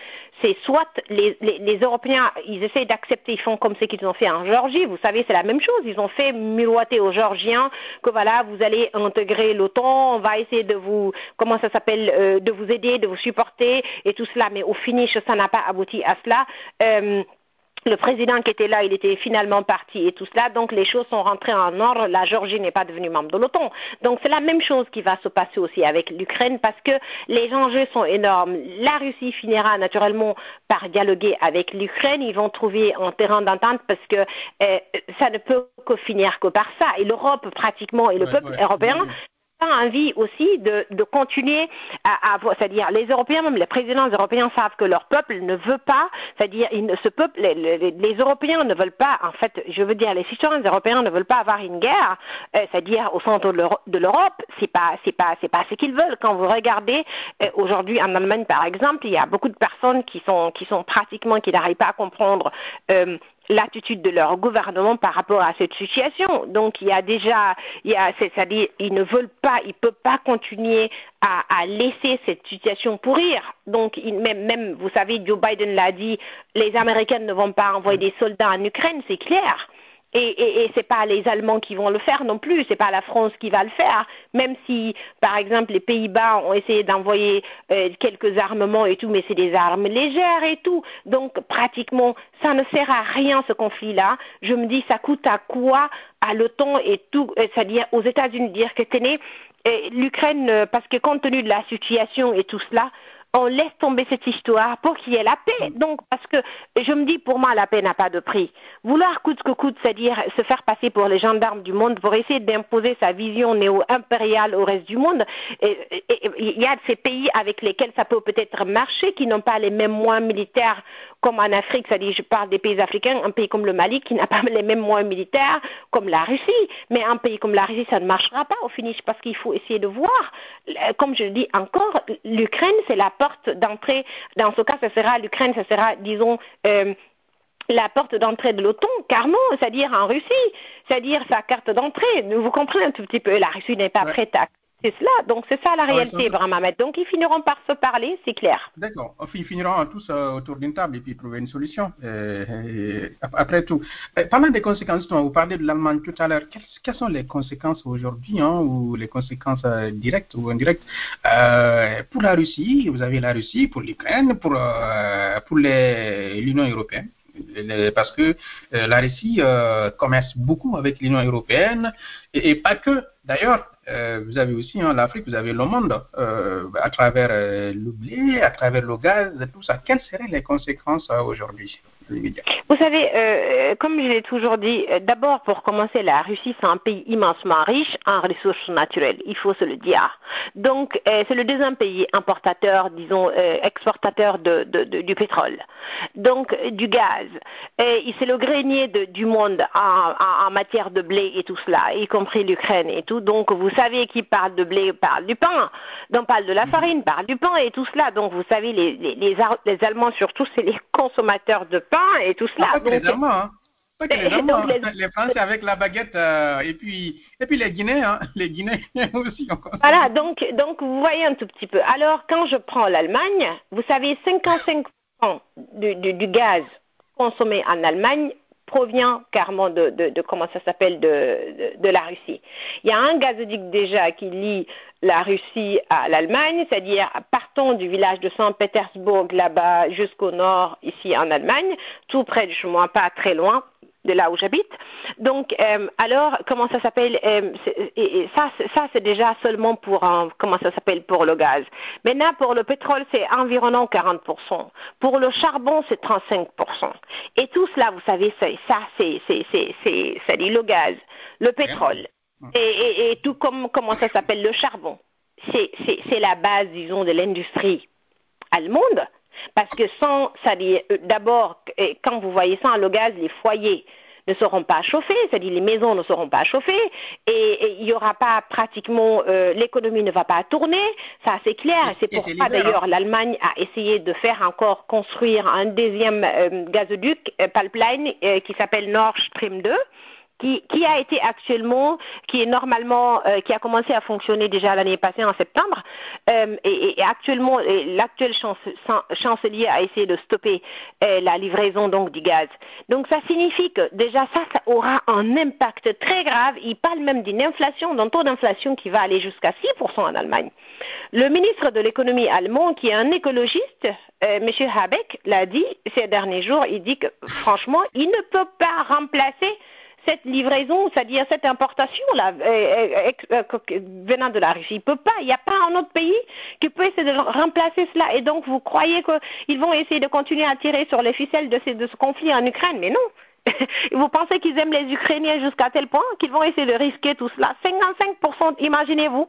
C'est soit les, les, Européens, ils essayent d'accepter, ils font comme ce qu'ils ont fait en Géorgie. Vous savez, c'est la même chose. Ils ont fait miroiter aux Géorgiens que voilà, vous allez intégrer l'OTAN, on va essayer de vous, comment ça s'appelle, euh, de vous aider, de vous supporter et tout cela. Mais au finish, ça n'a pas abouti à cela. Euh, le président qui était là, il était finalement parti et tout cela. Donc les choses sont rentrées en ordre. La Géorgie n'est pas devenue membre de l'OTAN. Donc c'est la même chose qui va se passer aussi avec l'Ukraine parce que les enjeux sont énormes. La Russie finira naturellement par dialoguer avec l'Ukraine. Ils vont trouver un terrain d'entente parce que euh, ça ne peut que finir que par ça. Et l'Europe pratiquement et le peuple européen envie aussi de, continuer à, avoir, c'est-à-dire les Européens, même les présidents européens savent que leur peuple ne veut pas, c'est-à-dire ce peuple, les, Européens ne veulent pas, en fait, je veux dire, les citoyens européens ne veulent pas avoir une guerre, euh, c'est-à-dire au centre de l'Europe, c'est pas, c'est pas, c'est pas ce qu'ils veulent. Quand vous regardez euh, aujourd'hui en Allemagne, par exemple, il y a beaucoup de personnes qui sont, qui sont pratiquement, qui n'arrivent pas à comprendre. Euh, l'attitude de leur gouvernement par rapport à cette situation. Donc il y a déjà, c'est-à-dire ils ne veulent pas, ils ne peuvent pas continuer à, laisser cette situation pourrir. Donc même, même, vous savez, Joe Biden l'a dit, les Américains ne vont pas envoyer des soldats en Ukraine, c'est clair. Et, et, et c'est pas les Allemands qui vont le faire non plus, c'est pas la France qui va le faire. Même si, par exemple, les Pays-Bas ont essayé d'envoyer euh, quelques armements et tout, mais c'est des armes légères et tout. Donc pratiquement, ça ne sert à rien ce conflit-là. Je me dis, ça coûte à quoi à l'OTAN et tout, c'est-à-dire aux États-Unis dire que tenez, l'Ukraine, parce que compte tenu de la situation et tout cela, on laisse tomber cette histoire pour qu'il y ait la paix. Donc, parce que je me dis, pour moi, la paix n'a pas de prix. Vouloir coûte que coûte, c'est-à-dire se faire passer pour les gendarmes du monde pour essayer d'imposer sa vision néo-impériale au reste du monde, il y a ces pays avec lesquels ça peut peut-être marcher, qui n'ont pas les mêmes moyens militaires comme en Afrique, c'est-à-dire, je parle des pays africains, un pays comme le Mali qui n'a pas les mêmes moyens militaires comme la Russie. Mais un pays comme la Russie, ça ne marchera pas au finish parce qu'il faut essayer de voir. Comme je le dis encore, l'Ukraine, c'est la porte d'entrée. Dans ce cas, ce sera l'Ukraine, ce sera, disons, euh, la porte d'entrée de l'OTAN, carrément, c'est-à-dire en Russie, c'est-à-dire sa carte d'entrée. Vous comprenez un tout petit peu, la Russie n'est pas ouais. prête à c'est cela, donc c'est ça la réalité, ah, ouais, Donc ils finiront par se parler, c'est clair. D'accord, ils finiront tous euh, autour d'une table et puis trouver une solution. Euh, et, après tout, euh, parlant des conséquences, vous parlez de l'Allemagne tout à l'heure. Quelles, quelles, sont les conséquences aujourd'hui, hein, ou les conséquences euh, directes ou indirectes pour la Russie Vous avez la Russie, pour l'Ukraine, pour pour l'Union européenne? Parce que euh, la Russie euh, commerce beaucoup avec l'Union européenne et, pas que. D'ailleurs, euh, vous avez aussi hein, l'Afrique, vous avez le monde à travers le blé, à travers le gaz, tout ça. Quelles seraient les conséquences aujourd'hui Vous savez, euh, comme je l'ai toujours dit, d'abord pour commencer, la Russie c'est un pays immensement riche en ressources naturelles, il faut se le dire. Donc euh, c'est le deuxième pays importateur, disons euh, exportateur de, du pétrole, donc du gaz. Et c'est le grenier du monde en, en, en, matière de blé et tout cela, compris l'Ukraine et tout. Donc vous savez qui parle de blé parle du pain, donc parle de la farine, parle du pain et tout cela. Donc vous savez les, les, les, les Allemands surtout c'est les consommateurs de pain et tout cela. Pas que les Allemands, hein. Pas que les Allemands. les... les Français avec la baguette euh, et puis et puis les Guinéens, hein. les Guinéens aussi. Voilà, donc donc vous voyez un tout petit peu. Alors quand je prends l'Allemagne, vous savez 55% du, du, du gaz consommé en Allemagne provient carrément de, comment ça s'appelle de, la Russie. Il y a un gazoduc déjà qui lie la Russie à l'Allemagne, c'est-à-dire partant du village de Saint-Pétersbourg là-bas jusqu'au nord ici en Allemagne, tout près de chez moi, pas très loin de là où j'habite. Donc, euh, alors, comment ça s'appelle euh, et, et Ça, ça c'est déjà seulement pour un, comment ça s'appelle pour le gaz. Maintenant, pour le pétrole, c'est environ 40 Pour le charbon, c'est 35% Et tout cela, vous savez, ça, c'est c'est c'est c'est c'est le gaz, le pétrole, et, et, et tout comme comment ça s'appelle le charbon. C'est c'est c'est la base, disons, de l'industrie allemande parce que sans, ça dit, d'abord, quand vous voyez ça, le gaz, les foyers ne seront pas chauffés, c'est-à-dire les maisons ne seront pas chauffées, et il n'y aura pas pratiquement, euh, l'économie ne va pas tourner, ça c'est clair, et c'est pour ça d'ailleurs l'Allemagne a essayé de faire encore construire un deuxième euh, gazoduc, euh, pipeline, qui s'appelle Nord Stream 2, qui, qui, a été actuellement, qui est normalement, euh, qui a commencé à fonctionner déjà l'année passée en septembre, euh, et, et, actuellement l'actuel chancelier a essayé de stopper euh, la livraison donc du gaz. Donc ça signifie que déjà ça, ça aura un impact très grave. Il parle même d'une inflation, d'un taux d'inflation qui va aller jusqu'à 6% en Allemagne. Le ministre de l'économie allemand, qui est un écologiste, euh, M. Habeck, l'a dit ces derniers jours. Il dit que franchement, il ne peut pas remplacer cette livraison, c'est-à-dire cette importation là, euh, euh, venant de la Russie. Il peut pas. Il n'y a pas un autre pays qui peut essayer de remplacer cela. Et donc, vous croyez qu'ils vont essayer de continuer à tirer sur les ficelles de ce, de ce conflit en Ukraine? Mais non. vous pensez qu'ils aiment les Ukrainiens jusqu'à tel point qu'ils vont essayer de risquer tout cela? 55%, imaginez-vous,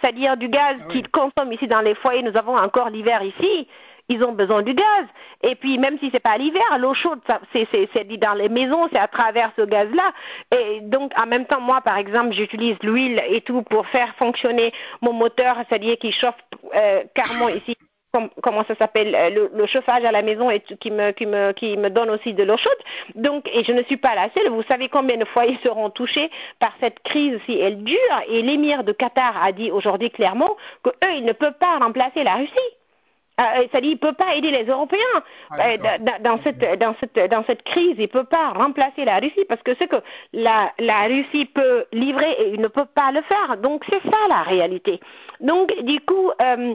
c'est-à-dire du gaz Ah oui. qu'ils consomment ici dans les foyers. Nous avons encore l'hiver ici. Ils ont besoin du gaz. Et puis, même si c'est pas l'hiver, l'eau chaude, c'est, dit dans les maisons, c'est à travers ce gaz-là. Et donc, en même temps, moi, par exemple, j'utilise l'huile et tout pour faire fonctionner mon moteur, c'est-à-dire qui chauffe euh, carrément ici com- comment ça s'appelle euh, le, le chauffage à la maison et qui me qui me qui me donne aussi de l'eau chaude. Donc et je ne suis pas la seule. Vous savez combien de foyers seront touchés par cette crise si elle dure et l'émir de Qatar a dit aujourd'hui clairement que eux ils ne peuvent pas remplacer la Russie. Euh, c'est-à-dire, il ne peut pas aider les Européens Ah, dans, cette, dans, cette, dans cette crise. Il ne peut pas remplacer la Russie parce que ce que la, la Russie peut livrer, et il ne peut pas le faire. Donc, c'est ça la réalité. Donc, du coup, euh,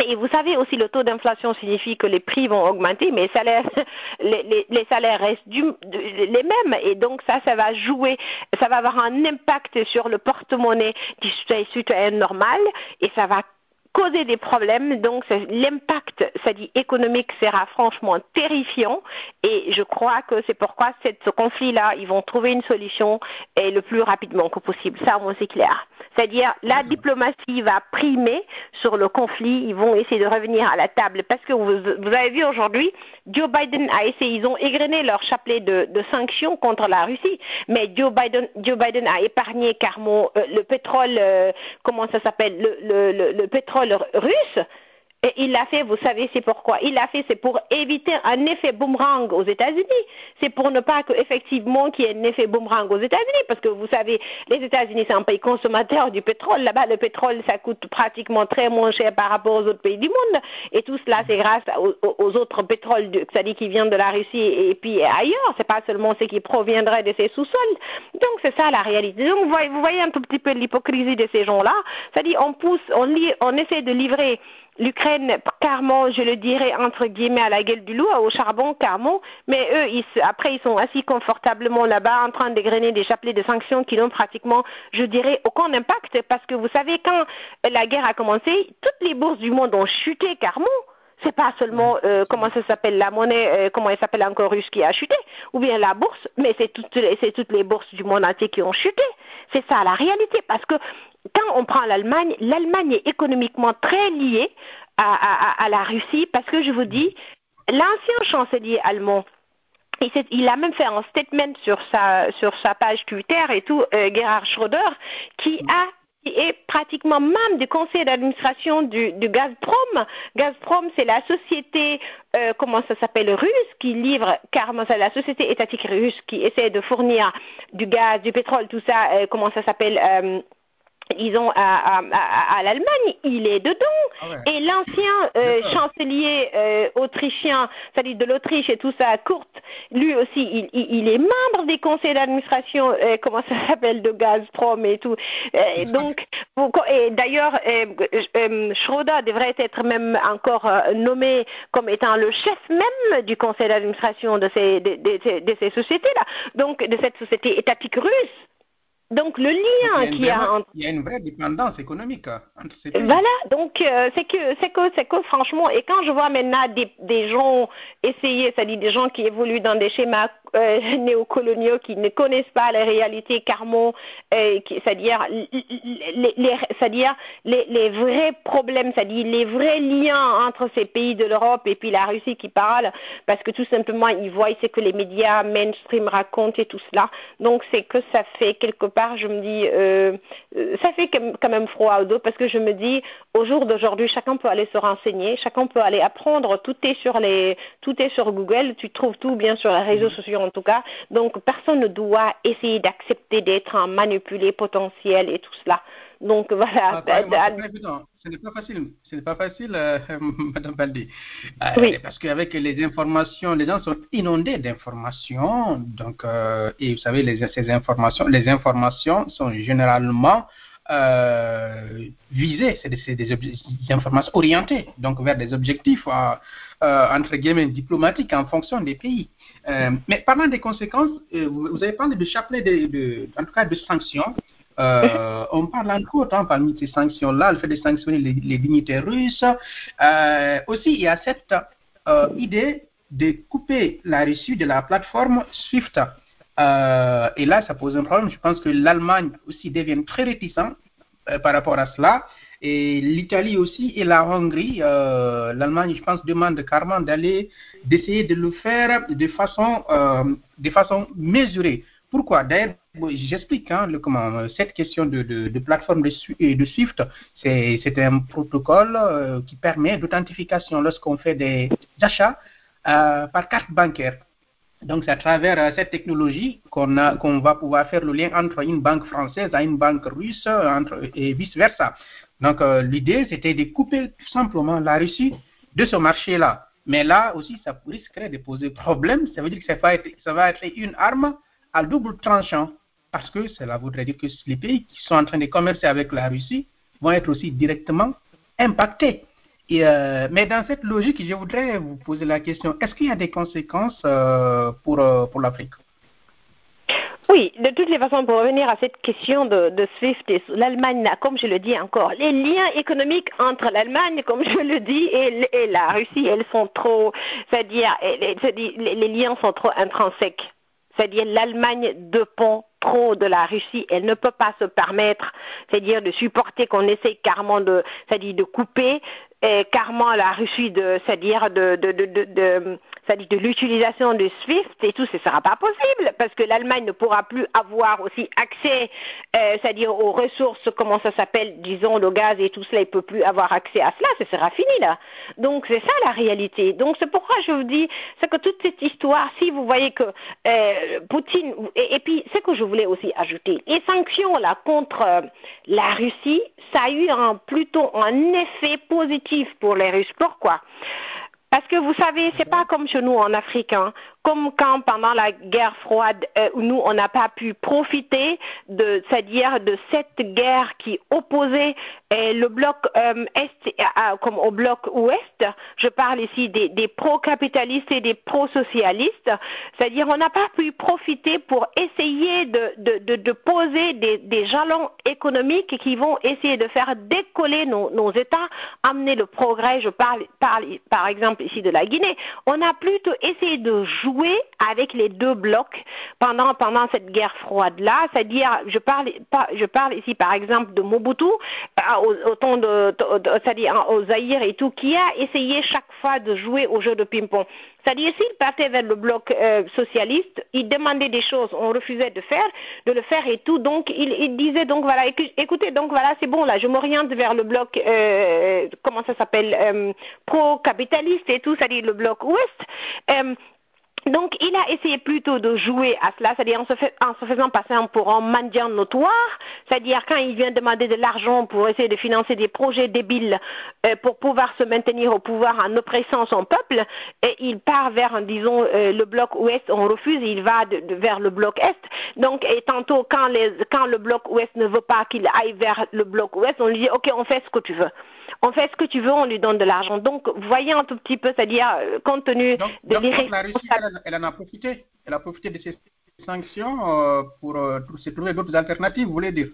et vous savez aussi, le taux d'inflation signifie que les prix vont augmenter, mais les salaires, les, les, les salaires restent du- les mêmes. Et donc, ça, ça va jouer, ça va avoir un impact sur le porte-monnaie du citoyen normal et ça va causer des problèmes. Donc, l'impact, ça dit économique, sera franchement terrifiant. Et je crois que c'est pourquoi cette- ce conflit-là, ils vont trouver une solution et le plus rapidement que possible. Ça, moi, c'est clair. C'est-à-dire, la diplomatie va primer sur le conflit. Ils vont essayer de revenir à la table. Parce que vous, vous avez vu aujourd'hui, Joe Biden a essayé, ils ont égrené leur chapelet de, de sanctions contre la Russie. Mais Joe Biden, Joe Biden a épargné carrément euh, le pétrole, euh, comment ça s'appelle, le, le, le, le pétrole russe. Et il l'a fait, vous savez, c'est pourquoi. Il l'a fait, c'est pour éviter un effet boomerang aux États-Unis. C'est pour ne pas que, effectivement, qu'il y ait un effet boomerang aux États-Unis. Parce que vous savez, les États-Unis, c'est un pays consommateur du pétrole. Là-bas, le pétrole, ça coûte pratiquement très moins cher par rapport aux autres pays du monde. Et tout cela, c'est grâce aux, aux autres pétroles, c'est-à-dire qui viennent de la Russie et puis ailleurs. C'est pas seulement ce qui proviendrait de ces sous-sols. Donc, c'est ça la réalité. Donc, vous voyez, vous voyez un tout petit peu l'hypocrisie de ces gens-là. C'est-à-dire, on pousse, on, lit, on essaie de livrer l'Ukraine, carrément, je le dirais, entre guillemets, à la gueule du loup, au charbon, carrément, mais eux, ils, après, ils sont assis confortablement là-bas, en train d'égrener des chapelets de sanctions qui n'ont pratiquement, je dirais, aucun impact, parce que vous savez, quand la guerre a commencé, toutes les bourses du monde ont chuté, carrément. C'est pas seulement euh, comment ça s'appelle la monnaie, euh, comment elle s'appelle encore russe qui a chuté, ou bien la bourse, mais c'est toutes toutes les bourses du monde entier qui ont chuté. C'est ça la réalité, parce que quand on prend l'Allemagne, l'Allemagne est économiquement très liée à, à- à- à la Russie, parce que je vous dis, l'ancien chancelier allemand, il, a même fait un statement sur sa, sur sa page Twitter et tout, euh, Gerhard Schröder, qui a qui est pratiquement membre du conseil d'administration du, du Gazprom. Gazprom, c'est la société, euh, comment ça s'appelle, russe, qui livre carrément, c'est la société étatique russe qui essaie de fournir du gaz, du pétrole, tout ça, euh, comment ça s'appelle, ils ont à, à, à, l'Allemagne, il est dedans. Ah ouais. Et l'ancien euh, chancelier euh, autrichien, c'est-à-dire de l'Autriche et tout ça, Kurt, lui aussi, il, il, est membre des conseils d'administration, euh, comment ça s'appelle, de Gazprom et tout. Donc, et d'ailleurs, Schroeder devrait être même encore nommé comme étant le chef même du conseil d'administration de ces, de, de ces sociétés-là, donc de cette société étatique russe. Donc le lien qu'il y a entre il y a une vraie dépendance économique entre ces pays. voilà, donc euh, c'est que c'est que c'est que franchement, et quand je vois maintenant des, des gens essayer, c'est-à-dire des gens qui évoluent dans des schémas euh, néocoloniaux, qui ne connaissent pas les réalités carrément, euh, qui- c'est-à-dire les, c'est-à-dire les, les vrais problèmes, c'est-à-dire les vrais liens entre ces pays de l'Europe et puis la Russie qui parle, parce que tout simplement ils voient ce que les médias mainstream racontent et tout cela. Donc c'est que ça fait quelque part, je me dis, euh, euh, ça fait quand quand même froid au dos parce que je me dis, au jour d'aujourd'hui, chacun peut aller se renseigner, chacun peut aller apprendre, tout est sur les, tout est sur Google, tu trouves tout bien sur les réseaux sociaux en tout cas. Donc personne ne doit essayer d'accepter d'être un manipulé potentiel et tout cela. Donc voilà. Ah, pas évident. Ce n'est pas facile. Ce n'est pas facile, euh, Madame Baldi. Euh, Oui. Parce qu'avec les informations, les gens sont inondés d'informations. Donc, euh, et vous savez, les, ces informations, les informations sont généralement euh, visées. C'est des, informations orientées, donc vers des objectifs euh, euh, entre guillemets diplomatiques en fonction des pays. Euh, mais parlant des conséquences, vous, avez parlé de chapelet de, en tout cas de sanctions. On parle autres hein, parmi ces sanctions-là, le fait de sanctionner les, les dignitaires russes. Aussi, il y a cette idée de couper la Russie de la plateforme SWIFT. Euh, et là, ça pose un problème. Je pense que l'Allemagne aussi devient très réticent euh, par rapport à cela. Et l'Italie aussi et la Hongrie, euh, l'Allemagne, je pense, demande carrément d'aller, d'essayer de le faire de façon, mesurée. Pourquoi? D'ailleurs, j'explique hein, cette question de, plateforme de, de Swift, c'est un protocole qui permet d'authentification lorsqu'on fait des achats par carte bancaire. Donc, c'est à travers euh, cette technologie qu'on va pouvoir faire le lien entre une banque française et une banque russe entre, et vice-versa. Donc, euh, l'idée, c'était de couper tout simplement la Russie de ce marché-là. Mais là aussi, ça risquerait de poser problème. Ça veut dire que ça va être, ça va être une arme à double tranchant. Parce que cela voudrait dire que les pays qui sont en train de commercer avec la Russie vont être aussi directement impactés. Euh, mais dans cette logique, je voudrais vous poser la question, est-ce qu'il y a des conséquences euh, pour, euh, pour l'Afrique? Oui, de toutes les façons, pour revenir à cette question de, SWIFT et l'Allemagne, comme je le dis encore, les liens économiques entre l'Allemagne, comme je le dis, et, la Russie, elles sont trop, c'est-à-dire, les, les liens sont trop intrinsèques. C'est-à-dire, l'Allemagne dépend trop de la Russie, elle ne peut pas se permettre, c'est-à-dire de supporter qu'on essaie carrément de, c'est-à-dire de couper et carrément la Russie de, c'est-à-dire de, de, de, de, de l'utilisation de SWIFT et tout, ce ne sera pas possible parce que l'Allemagne ne pourra plus avoir aussi accès, euh, c'est-à-dire aux ressources, comment ça s'appelle, disons le gaz et tout cela, il peut plus avoir accès à cela, ce sera fini là. Donc c'est ça la réalité. Donc c'est pourquoi je vous dis, c'est que toute cette histoire, si vous voyez que euh, Poutine, et, et, puis ce que je voulais aussi ajouter, les sanctions là contre euh, la Russie, ça a eu un, plutôt un effet positif pour les Russes. Pourquoi? Parce que vous savez, c'est pas comme chez nous en Afrique, hein. Comme quand pendant la guerre froide, euh, nous on n'a pas pu profiter de, c'est-à-dire de cette guerre qui opposait euh, le bloc euh, est comme au bloc ouest. Je parle ici des, des pro-capitalistes et des pro-socialistes. C'est-à-dire on n'a pas pu profiter pour essayer de, de, de, de poser des, des, jalons économiques qui vont essayer de faire décoller nos, nos États, amener le progrès. Je parle, parle par exemple ici de la Guinée, on a plutôt essayé de jouer avec les deux blocs pendant, pendant cette guerre froide-là, c'est-à-dire, je parle, je parle ici par exemple de Mobutu, euh, au, temps de, c'est-à-dire au et tout, qui a essayé chaque fois de jouer au jeu de ping-pong. C'est-à-dire, s'il partait vers le bloc euh, socialiste, il demandait des choses, on refusait de faire, de le faire et tout. Donc, il, disait donc voilà, écoutez, donc voilà, c'est bon là, je m'oriente vers le bloc, euh, comment ça s'appelle, pro-capitaliste et tout, c'est-à-dire le bloc ouest. Donc, il a essayé plutôt de jouer à cela, c'est-à-dire en, se faisant passer pour un mendiant notoire, c'est-à-dire quand il vient demander de l'argent pour essayer de financer des projets débiles euh, pour pouvoir se maintenir au pouvoir en oppressant son peuple, et il part vers, disons, euh, le bloc ouest, on refuse, il va vers le bloc est. Donc, et tantôt, quand, les, quand le bloc ouest ne veut pas qu'il aille vers le bloc ouest, on lui dit, OK, on fait ce que tu veux. On fait ce que tu veux, on lui donne de l'argent. Donc, voyez un tout petit peu, c'est-à-dire, euh, compte tenu donc, de l'irresponsabilité elle en a profité. Elle a profité de ces sanctions euh, pour euh, se trouver d'autres alternatives, vous voulez dire?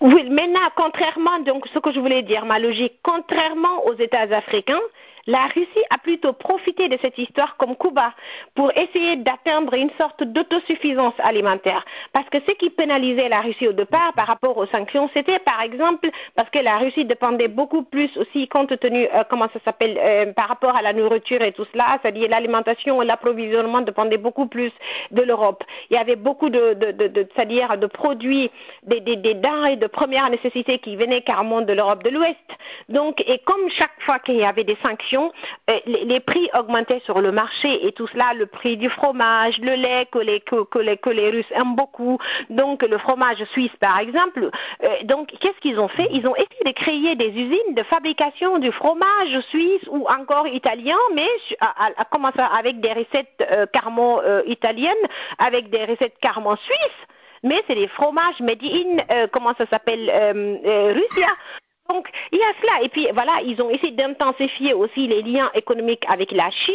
Oui, maintenant, contrairement, donc ce que je voulais dire, ma logique, contrairement aux États africains, la Russie a plutôt profité de cette histoire comme Cuba pour essayer d'atteindre une sorte d'autosuffisance alimentaire. Parce que ce qui pénalisait la Russie au départ par rapport aux sanctions, c'était par exemple parce que la Russie dépendait beaucoup plus aussi compte tenu, euh, comment ça s'appelle, euh, par rapport à la nourriture et tout cela, c'est-à-dire l'alimentation et l'approvisionnement dépendaient beaucoup plus de l'Europe. Il y avait beaucoup de, c'est-à-dire de produits, des, des, des denrées de première nécessité qui venaient carrément de l'Europe de l'Ouest. Donc, et comme chaque fois qu'il y avait des sanctions, euh, les, prix augmentaient sur le marché et tout cela, le prix du fromage, le lait que les, que, que les, que les Russes aiment beaucoup, donc le fromage suisse par exemple. Euh, donc qu'est-ce qu'ils ont fait? Ils ont essayé de créer des usines de fabrication du fromage suisse ou encore italien, mais avec des recettes euh, carrément euh, italiennes, avec des recettes carrément suisses mais c'est des fromages made in, comment ça s'appelle, euh, Russia. Donc, il y a cela. Et puis, voilà, ils ont essayé d'intensifier aussi les liens économiques avec la Chine,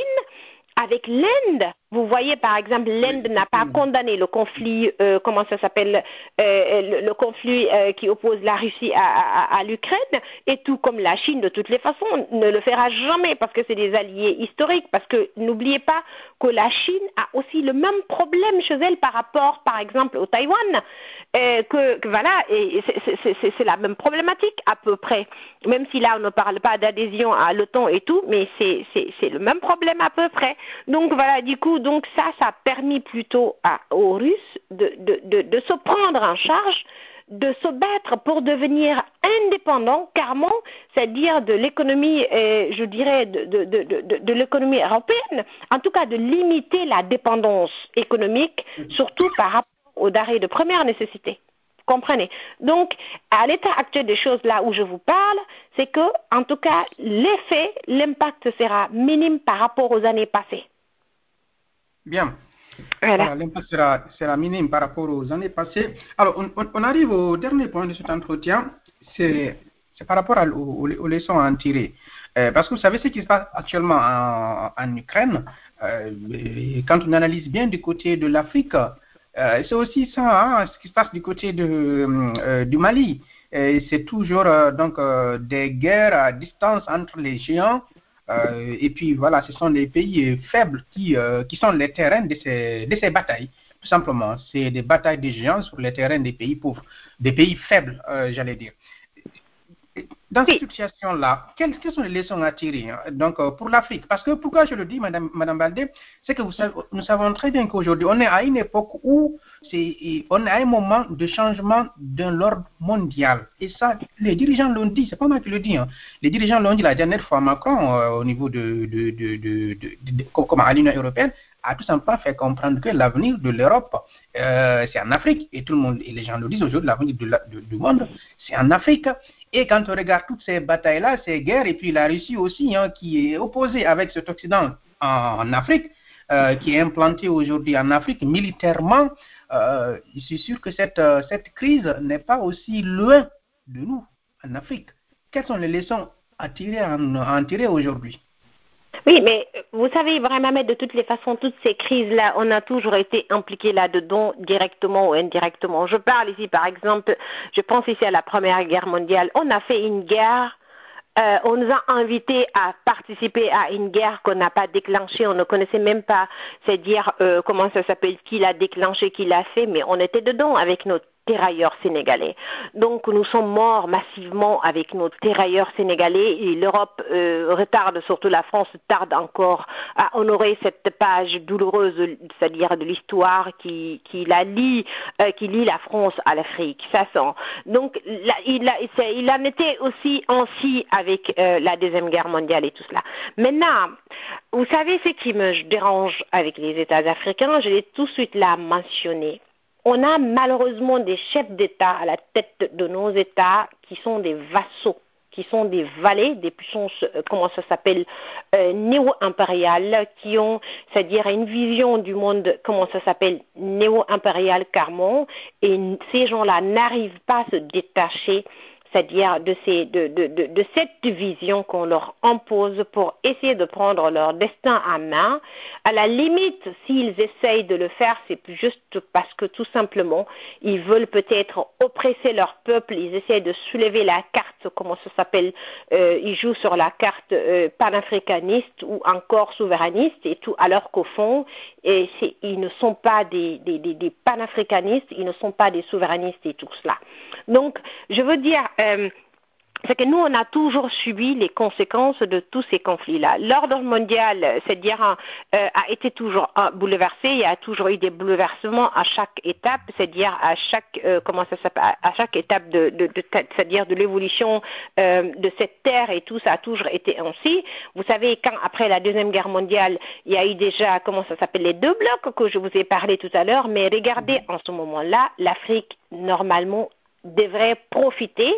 avec l'Inde. Vous voyez, par exemple, l'Inde n'a pas condamné le conflit, euh, comment ça s'appelle, euh, le, conflit euh, qui oppose la Russie à, à, l'Ukraine, et tout comme la Chine, de toutes les façons, ne le fera jamais parce que c'est des alliés historiques. Parce que n'oubliez pas que la Chine a aussi le même problème chez elle par rapport, par exemple, au Taïwan. que, que, voilà, et c'est la même problématique à peu près. Même si là on ne parle pas d'adhésion à l'OTAN et tout, mais c'est le même problème à peu près. Donc voilà, du coup donc ça, ça a permis plutôt aux Russes de, se prendre en charge, de se battre pour devenir indépendants, carrément, c'est-à-dire de l'économie, euh, je dirais, de, l'économie européenne, en tout cas de limiter la dépendance économique, surtout par rapport aux denrées de première nécessité. Comprenez? Donc, à l'état actuel des choses, là où je vous parle, c'est que, en tout cas, l'effet, l'impact sera minime par rapport aux années passées. Bien. L'impact sera, minime par rapport aux années passées. Alors, on, arrive au dernier point de cet entretien, c'est par rapport aux, leçons à en tirer. Euh, parce que vous savez ce qui se passe actuellement en, Ukraine, euh, quand on analyse bien du côté de l'Afrique, euh, c'est aussi ça, hein, ce qui se passe du côté de, du Mali. C'est toujours donc des guerres à distance entre les géants euh, et puis voilà, ce sont les pays faibles qui, euh, qui sont les terrains de ces, de ces batailles. Tout simplement, c'est des batailles de géants sur les terrains des pays pauvres, des pays faibles, euh, j'allais dire. Dans cette situation-là, quelles, sont les leçons à tirer hein, donc, pour l'Afrique? Parce que pourquoi je le dis, Madame, Madame Baldé, c'est que vous nous savons très bien qu'aujourd'hui, on est à une époque où on est à un moment de changement de l'ordre mondial. Et ça, les dirigeants l'ont dit, c'est pas moi qui le dis. Hein. Les dirigeants l'ont dit la dernière fois, Macron, euh, au niveau de, de, de, de comme à l'Union européenne, a tout simplement fait comprendre que l'avenir de l'Europe, euh, c'est en Afrique. Et tout le monde, et les gens le disent aujourd'hui, l'avenir du monde, c'est en Afrique. Et quand on regarde toutes ces batailles-là, ces guerres, et puis la Russie aussi, hein, qui est opposée avec cet Occident en, Afrique, euh, qui est implanté aujourd'hui en Afrique militairement, euh, je suis sûr que cette, euh, cette crise n'est pas aussi loin de nous, en Afrique. Quelles sont les leçons à à tirer aujourd'hui? Oui, mais vous savez, vraiment, de toutes les façons, toutes ces crises-là, on a toujours été impliqués là-dedans, directement ou indirectement. Je parle ici, par exemple, je pense ici à la Première Guerre mondiale. On a fait une guerre euh, on nous a invités à participer à une guerre qu'on n'a pas déclenchée, on ne connaissait même pas, c'est dire euh, comment ça s'appelle, qui l'a déclenché, qui l'a fait, mais on était dedans avec notre terrailleurs sénégalais. Donc nous sommes morts massivement avec nos terrailleurs sénégalais et l'Europe euh, retarde, surtout la France tarde encore à honorer cette page douloureuse, c'est-à-dire de l'histoire qui, qui la lie, euh, qui lie la France à l'Afrique. Ça sent. Donc il, il, en était aussi ainsi avec euh, la deuxième guerre mondiale et tout cela. Maintenant, vous savez ce qui me dérange avec les États africains, je l'ai tout de suite là mentionné on a malheureusement des chefs d'État à la tête de nos États qui sont des vassaux qui sont des valets, des puissances, euh, comment ça s'appelle, euh, néo-impériales, qui ont, c'est-à-dire une vision du monde, comment ça s'appelle, néo-impérial carrément, et ces gens-là n'arrivent pas à se détacher c'est-à-dire de, cette vision qu'on leur impose pour essayer de prendre leur destin à main. À la limite, s'ils essayent de le faire, c'est juste parce que tout simplement, ils veulent peut-être oppresser leur peuple, ils essayent de soulever la carte, comment ça s'appelle, euh, ils jouent sur la carte euh, panafricaniste ou encore souverainiste et tout, alors qu'au fond, ils ne sont pas des, des panafricanistes, ils ne sont pas des souverainistes et tout cela. Donc, je veux dire, euh, c'est que nous, on a toujours subi les conséquences de tous ces conflits-là. L'ordre mondial, c'est-à-dire, euh, a été toujours bouleversé. Il y a toujours eu des bouleversements à chaque étape, c'est-à-dire à chaque euh, comment ça s'appelle, à chaque étape de, de, de c'est-à-dire de l'évolution de cette terre et tout, ça a toujours été ainsi. Vous savez, quand après la deuxième guerre mondiale, il y a eu déjà comment ça s'appelle les deux blocs que je vous ai parlé tout à l'heure, mais regardez en ce moment-là, l'Afrique normalement devrait profiter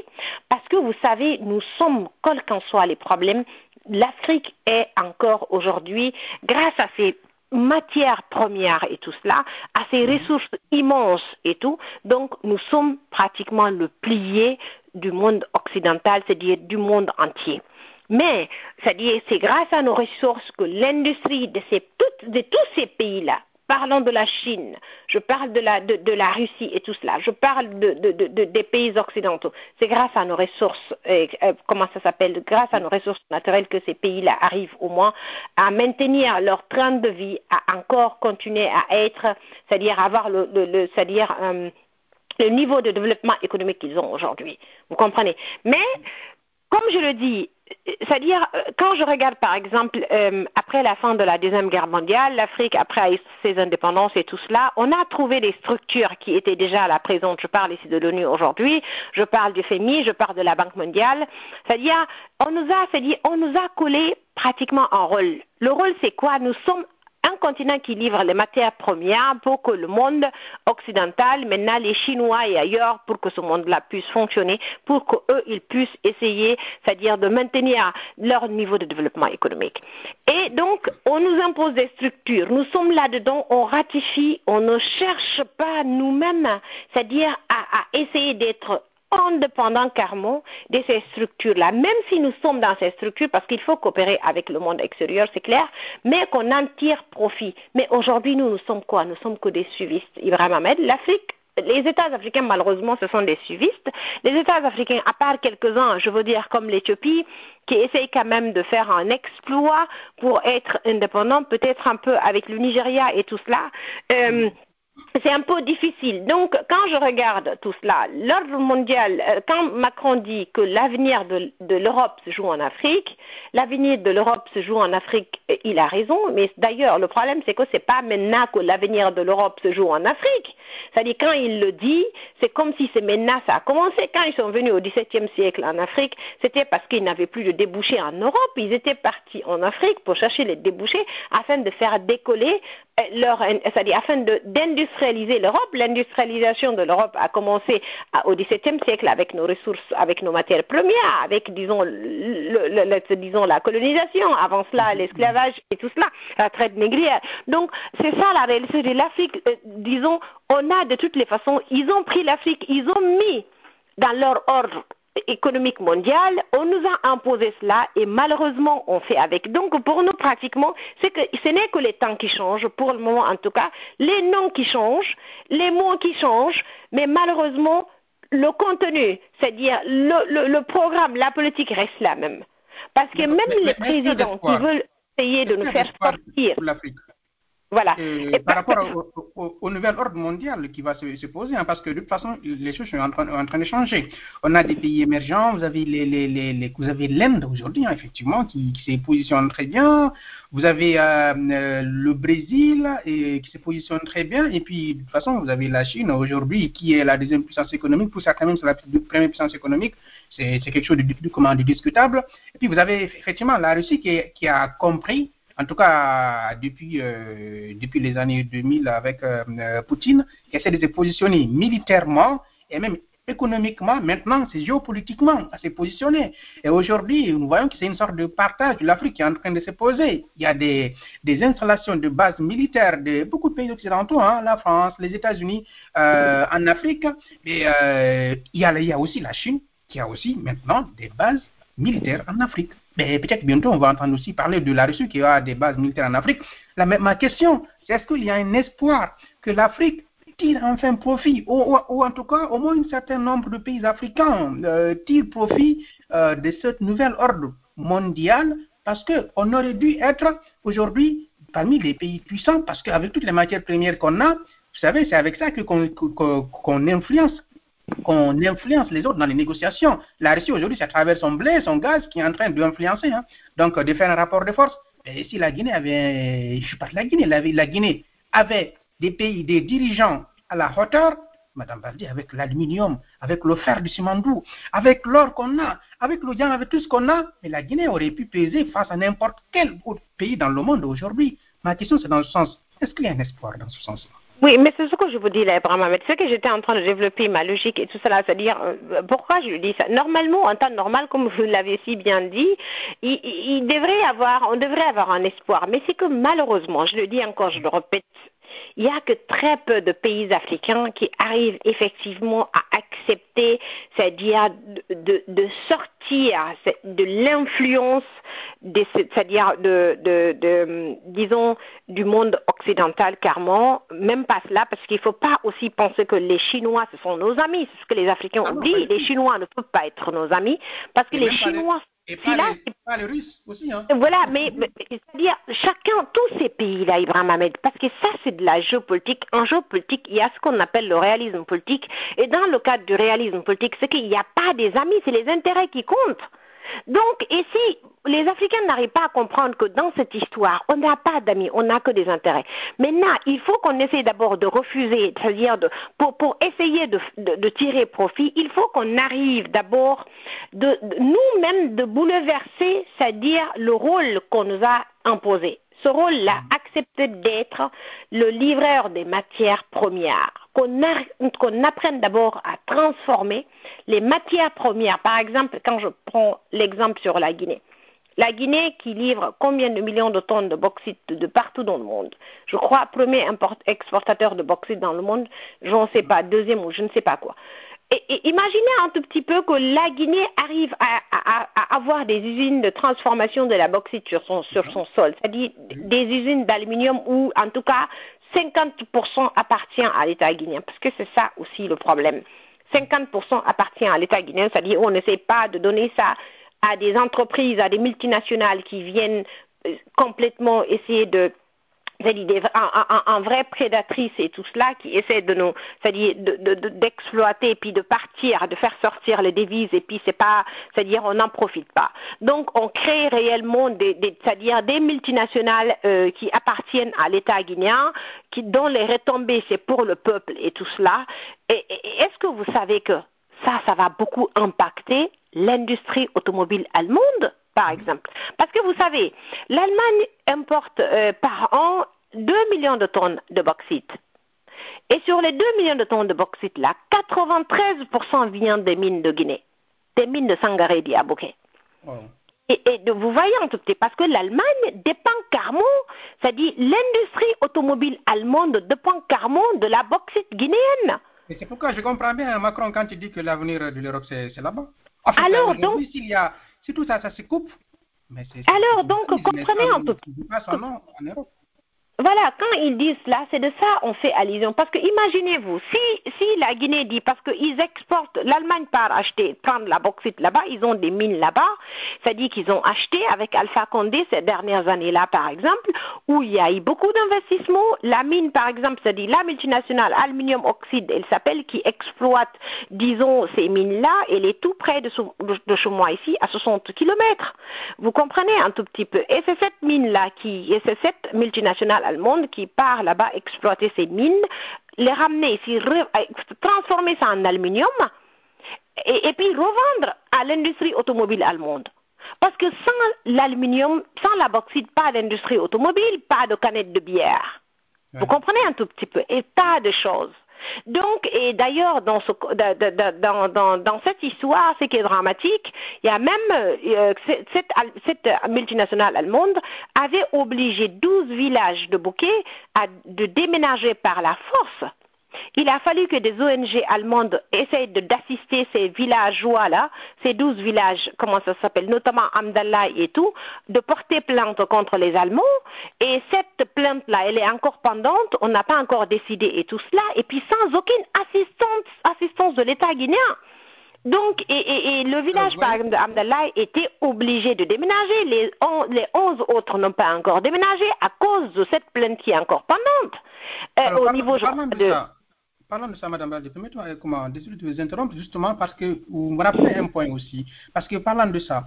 parce que vous savez, nous sommes, quels qu'en soient les problèmes, l'Afrique est encore aujourd'hui, grâce à ses matières premières et tout cela, à ses mhm. ressources immenses et tout, donc nous sommes pratiquement le plié du monde occidental, c'est-à-dire du monde entier. Mais, c'est-à-dire, c'est grâce à nos ressources que l'industrie de, ces, de tous ces pays-là Parlons de la Chine, je parle de la, de, la Russie et tout cela, je parle de, des pays occidentaux. C'est grâce à nos ressources, euh, comment ça s'appelle, grâce à nos ressources naturelles que ces pays-là arrivent au moins à maintenir leur train de vie, à encore continuer à être, c'est-à-dire avoir le, le, c'est-à-dire euh, le niveau de développement économique qu'ils ont aujourd'hui. Vous comprenez? Mais comme je le dis, c'est-à-dire, euh, quand je regarde par exemple, euh, après la fin de la Deuxième Guerre mondiale, l'Afrique, après ses indépendances et tout cela, on a trouvé des structures qui étaient déjà à la présente. Je parle ici de l'ONU aujourd'hui, je parle du FMI, je parle de la Banque mondiale. C'est-à-dire, on nous a, c'est-à-dire, on nous a collé pratiquement un rôle. Le rôle, c'est quoi? Nous sommes un continent qui livre les matières premières pour que le monde occidental, maintenant les Chinois et ailleurs, pour que ce monde-là puisse fonctionner, pour qu'eux, ils puissent essayer, c'est-à-dire de maintenir leur niveau de développement économique. Et donc, on nous impose des structures. Nous sommes là-dedans, on ratifie, on ne cherche pas nous-mêmes, c'est-à-dire à, à essayer d'être indépendant carrément de ces structures-là, même si nous sommes dans ces structures, parce qu'il faut coopérer avec le monde extérieur, c'est clair, mais qu'on en tire profit. Mais aujourd'hui, nous, nous sommes quoi? Nous sommes que des suivistes. Ibrahim Ahmed, l'Afrique les États africains, malheureusement, ce sont des suivistes. Les États africains, à part quelques-uns, je veux dire comme l'Éthiopie, qui essayent quand même de faire un exploit pour être indépendant, peut-être un peu avec le Nigeria et tout cela. Euh, c'est un peu difficile. Donc, quand je regarde tout cela, l'ordre mondial, euh, quand Macron dit que l'avenir de, l'Europe se joue en Afrique, l'avenir de l'Europe se joue en Afrique, euh, il a raison, mais d'ailleurs, le problème, c'est que c'est pas maintenant que l'avenir de l'Europe se joue en Afrique. C'est-à-dire, quand il le dit, c'est comme si c'est maintenant ça a commencé. Quand ils sont venus au XVIIe siècle en Afrique, c'était parce qu'ils n'avaient plus de débouchés en Europe. Ils étaient partis en Afrique pour chercher les débouchés afin de faire décoller leur, c'est-à-dire afin d'industrialiser l'Europe. L'industrialisation de l'Europe a commencé au XVIIe siècle avec nos ressources, avec nos matières premières, avec disons, le, disons la colonisation. Avant cela, mhm. l'esclavage et tout cela, la traite négrière. Donc c'est ça la réalité de l'Afrique. Euh, disons, on a de toutes les façons, ils ont pris l'Afrique, ils ont mis dans leur ordre économique mondiale, on nous a imposé cela et malheureusement on fait avec. Donc pour nous pratiquement, c'est que ce n'est que les temps qui changent, pour le moment en tout cas, les noms qui changent, les mots qui changent, mais malheureusement le contenu, c'est-à-dire le, programme, la politique reste la même. Parce que même les présidents qui veulent essayer de nous faire sortir voilà. Et, par rapport au, nouvel ordre mondial qui va se, poser, hein, parce que de toute façon, les choses sont en train, en train de changer. On a des pays émergents, vous avez les, les, les, vous avez l'Inde aujourd'hui, hein, effectivement, qui, qui se positionne très bien. Vous avez euh, euh, le Brésil et, qui se positionne très bien. Et puis, de toute façon, vous avez la Chine aujourd'hui, qui est la deuxième puissance économique. Pour certains même, c'est la première puissance économique. C'est quelque chose de, de, de discutable. Et puis, vous avez effectivement la Russie qui, qui a compris en tout cas depuis, euh, depuis les années 2000 avec euh, euh, Poutine, qui essaie de se positionner militairement et même économiquement, maintenant c'est géopolitiquement à se positionner. Et aujourd'hui, nous voyons que c'est une sorte de partage de l'Afrique qui est en train de se poser. Il y a des, des installations de bases militaires de beaucoup de pays occidentaux, hein, la France, les États-Unis, en Afrique. A, il y a aussi la Chine qui a aussi maintenant des bases militaires en Afrique. Peut-être bientôt, on va entendre aussi parler de la Russie qui a des bases militaires en Afrique. Ma question, c'est est-ce qu'il y a un espoir que l'Afrique tire enfin profit, ou, en tout cas, au moins un certain nombre de pays africains euh, tirent profit euh, de ce nouvel ordre mondial, parce qu'on aurait dû être aujourd'hui parmi les pays puissants, parce qu'avec toutes les matières premières qu'on a, vous savez, c'est avec ça qu'on influence qu'on influence les autres dans les négociations. La Russie aujourd'hui, c'est à travers son blé, son gaz, qui est en train d'influencer. Hein. Donc, de faire un rapport de force. Et si la Guinée avait, je parle de la Guinée, la, Guinée avait des pays, des dirigeants à la hauteur, Madame Baldi, avec l'aluminium, avec le fer du Simandou, avec l'or qu'on a, avec l'oignon, avec tout ce qu'on a, mais la Guinée aurait pu peser face à n'importe quel autre pays dans le monde aujourd'hui. Ma question, c'est dans ce sens. Est-ce qu'il y a un espoir dans ce sens-là? Oui, mais c'est ce que je vous dis là, Abraham C'est que j'étais en train de développer ma logique et tout cela, c'est-à-dire euh, pourquoi je dis ça? Normalement, en temps normal, comme vous l'avez si bien dit, il, il, devrait avoir, on devrait avoir un espoir. Mais c'est que malheureusement, je le dis encore, je le répète, il n'y a que très peu de pays africains qui arrivent effectivement à accepter, c'est-à-dire de, de, sortir de l'influence, c'est-à-dire de, de, disons, du monde occidental, carrément, même pas cela, parce qu'il ne faut pas aussi penser que les Chinois, ce sont nos amis, c'est ce que les Africains ah oublient, les Chinois ne peuvent pas être nos amis, parce que les Chinois... Et pas, les, Russes aussi. Hein. Voilà, mais, c'est-à-dire chacun, tous ces pays-là, Ibrahim Ahmed, parce que ça c'est de la géopolitique. En géopolitique, il y a ce qu'on appelle le réalisme politique. Et dans le cadre du réalisme politique, c'est qu'il n'y a pas des amis, c'est les intérêts qui comptent. Donc, et si les Africains n'arrivent pas à comprendre que dans cette histoire, on n'a pas d'amis, on n'a que des intérêts. Maintenant, il faut qu'on essaie d'abord de refuser, c'est-à-dire pour, pour essayer de, de, tirer profit, il faut qu'on arrive d'abord de, nous-mêmes de bouleverser, c'est-à-dire le rôle qu'on nous a imposé ce rôle-là, accepter d'être le livreur des matières premières, qu'on apprenne d'abord à transformer les matières premières. Par exemple, quand je prends l'exemple sur la Guinée. La Guinée qui livre combien de millions de tonnes de bauxite de partout dans le monde? Je crois premier exportateur de bauxite dans le monde, je ne sais pas, deuxième ou je ne sais pas quoi. Et, imaginez un tout petit peu que la Guinée arrive à, avoir des usines de transformation de la bauxite sur son, sur son sol, c'est-à-dire des usines d'aluminium où, en tout cas, 50% appartient à l'État guinéen, parce que c'est ça aussi le problème. 50% appartient à l'État guinéen, c'est-à-dire on n'essaie pas de donner ça à des entreprises, à des multinationales qui viennent euh, complètement essayer de c'est-à-dire un, vrai prédatrice et tout cela qui essaie de nous, c'est-à-dire d'exploiter de, puis de partir, de faire sortir les devises et puis c'est pas, c'est-à-dire on n'en profite pas. Donc on crée réellement des, c'est-à-dire des multinationales euh, qui appartiennent à l'État guinéen, qui dont les retombées c'est pour le peuple et tout cela. et est-ce que vous savez que ça, ça va beaucoup impacter l'industrie automobile allemande? Par exemple. Parce que vous savez, l'Allemagne importe euh, par an 2 millions de tonnes de bauxite. Et sur les 2 millions de tonnes de bauxite là, 93% vient des mines de Guinée, des mines de Sangaré à Bouquet. Et, vous voyez en tout cas, parce que l'Allemagne dépend carrément, c'est-à-dire l'industrie automobile allemande dépend carrément de la bauxite guinéenne. Et c'est pourquoi je comprends bien Macron quand il dit que l'avenir de l'Europe c'est là-bas. Alors donc, s'il y a si tout ça, ça se coupe, mais c'est. Alors, donc, comprenez un peu. En Europe. Voilà, quand ils disent cela, c'est de ça on fait allusion. Parce que imaginez-vous, si, si la Guinée dit, parce qu'ils exportent, l'Allemagne part acheter, prendre la bauxite là-bas, ils ont des mines là-bas, c'est-à-dire qu'ils ont acheté avec Alpha Condé ces dernières années-là, par exemple, où il y a eu beaucoup d'investissements. La mine, par exemple, c'est-à-dire la multinationale Aluminium Oxide, elle s'appelle, qui exploite, disons, ces mines-là, elle est tout près de, de chez moi ici, à 60 kilomètres. Vous comprenez un tout petit peu. Et c'est cette mine-là qui, et c'est cette multinationale allemande qui part là-bas exploiter ces mines, les ramener ici, transformer ça en aluminium et, puis revendre à l'industrie automobile allemande. Parce que sans l'aluminium, sans la bauxite, pas l'industrie automobile, pas de canettes de bière. Vous comprenez un tout petit peu, et tas de choses. Donc, et d'ailleurs, dans, cette histoire, ce qui est dramatique, il y a même euh, cette, multinationale allemande avait obligé 12 villages de bouquets à, de déménager par la force il a fallu que des ONG allemandes essayent d'assister ces villageois-là, ces douze villages, comment ça s'appelle, notamment Amdallah et tout, de porter plainte contre les Allemands. Et cette plainte-là, elle est encore pendante, on n'a pas encore décidé et tout cela, et puis sans aucune assistance, assistance de l'État guinéen. Donc, et, le village, par exemple, d'Amdallah était obligé de déménager. Les, les 11 autres n'ont pas encore déménagé à cause de cette plainte qui est encore pendante. Euh, au niveau de, Parlons de ça, Madame Balde, permettez-moi euh, de vous interrompre justement parce que vous me rappelez un point aussi. Parce que parlant de ça,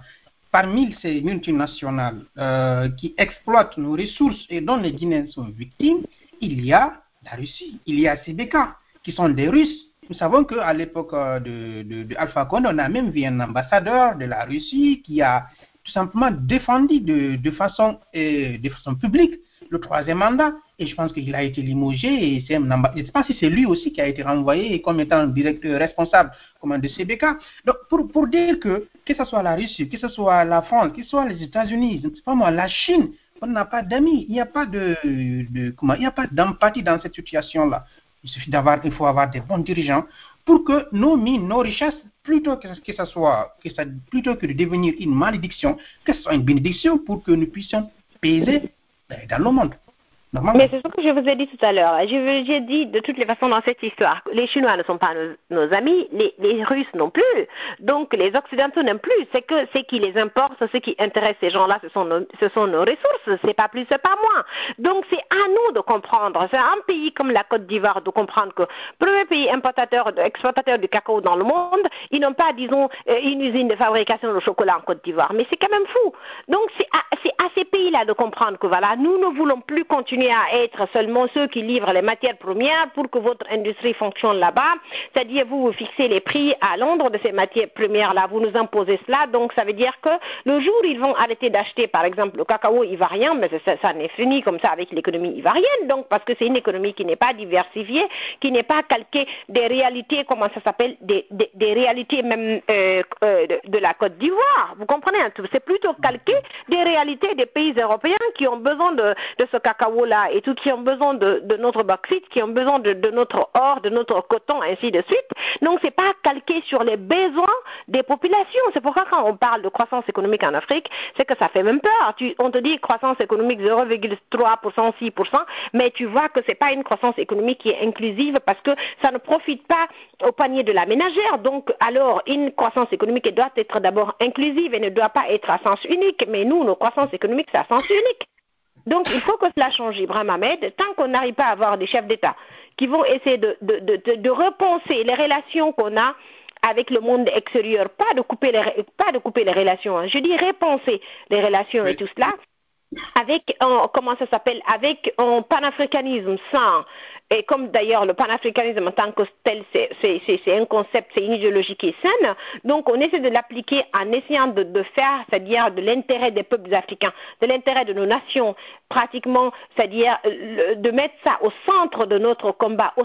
parmi ces multinationales euh, qui exploitent nos ressources et dont les Guinéens sont victimes, il y a la Russie, il y a CBK, qui sont des Russes. Nous savons qu'à l'époque euh, de, Alpha Condé, on a même vu un ambassadeur de la Russie qui a tout simplement défendu de, façon, de façon publique le troisième mandat. Et je pense qu'il a été limogé. Et je ne sais pas si c'est lui aussi qui a été renvoyé comme étant directeur responsable de CBK. Donc, pour, pour dire que, que ce soit la Russie, que ce soit la France, que ce soit les États-Unis, pas moi, la Chine, on n'a pas d'amis, il n'y a pas de, de comment, il n'y a pas d'empathie dans cette situation-là. Il suffit d'avoir, il faut avoir des bons dirigeants pour que nos mines, nos richesses, plutôt que, que ça soit, que ça, plutôt que de devenir une malédiction, que ce soit une bénédiction pour que nous puissions peser ben, dans le monde. Mais c'est ce que je vous ai dit tout à l'heure. J'ai dit de toutes les façons dans cette histoire, les Chinois ne sont pas nos, nos amis, les, Russes non plus, donc les Occidentaux non plus. C'est que ce qui les importe, ce qui intéresse ces gens-là, ce ce sont nos ressources, c'est pas plus, c'est pas moins. Donc c'est à nous de comprendre. C'est un pays comme la Côte d'Ivoire de comprendre que premier pays importateur, exportateur du cacao dans le monde, ils n'ont pas, disons, euh, une usine de fabrication de chocolat en Côte d'Ivoire. Mais c'est quand même fou. Donc c'est à, à ces pays-là de comprendre que voilà, nous ne voulons plus continuer à être seulement ceux qui livrent les matières premières pour que votre industrie fonctionne là-bas. C'est-à-dire, vous, vous fixez les prix à Londres de ces matières premières-là, vous nous imposez cela. Donc, ça veut dire que le jour où ils vont arrêter d'acheter, par exemple, le cacao ivoirien, mais ça, n'est fini comme ça avec l'économie ivoirienne. Donc, parce que c'est une économie qui n'est pas diversifiée, qui n'est pas calquée des réalités, comment ça s'appelle, des, réalités même euh, euh, de, la Côte d'Ivoire. Vous comprenez un tout C'est plutôt calqué des réalités des pays européens qui ont besoin de, de ce cacao et tout, qui ont besoin de, notre bauxite, qui ont besoin de, notre or, de notre coton, ainsi de suite. Donc, c'est pas calqué sur les besoins des populations. C'est pourquoi quand on parle de croissance économique en Afrique, c'est que ça fait même peur. Tu, on te dit croissance économique 0,3%, 6%, mais tu vois que c'est pas une croissance économique qui est inclusive parce que ça ne profite pas au panier de la ménagère. Donc, alors, une croissance économique doit être d'abord inclusive et ne doit pas être à sens unique. Mais nous, nos croissances économiques, c'est à sens unique. Donc, il faut que cela change, Ibrahim Ahmed, tant qu'on n'arrive pas à avoir des chefs d'État qui vont essayer de, de, de, de repenser les relations qu'on a avec le monde extérieur, pas de couper les, pas de couper les relations, hein. je dis repenser les relations oui. et tout cela, avec un, comment ça s'appelle, avec un panafricanisme sans, et comme d'ailleurs le panafricanisme en tant que tel, c'est un concept, c'est une idéologie qui est saine, donc on essaie de l'appliquer en essayant de, de faire, c'est-à-dire de l'intérêt des peuples africains, de l'intérêt de nos nations, pratiquement, c'est-à-dire de mettre ça au centre de notre combat, au,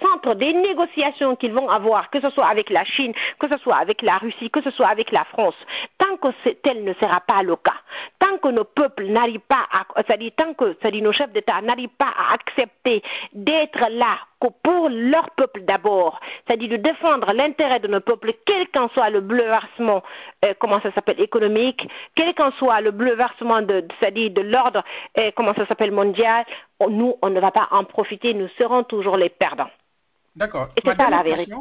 centre des négociations qu'ils vont avoir, que ce soit avec la Chine, que ce soit avec la Russie, que ce soit avec la France, tant que tel ne sera pas le cas, tant que nos peuples n'arrivent pas à, c'est-à-dire tant que, nos chefs d'État n'arrivent pas à accepter d'être là pour leur peuple d'abord, c'est-à-dire de défendre l'intérêt de nos peuples, quel qu'en soit le bouleversement, euh, comment ça s'appelle, économique, quel qu'en soit le bouleversement de, c'est-à-dire de l'ordre, euh, comment ça s'appelle, mondial, on, nous, on ne va pas en profiter, nous serons toujours les perdants. D'accord. Et c'est ça la vérité.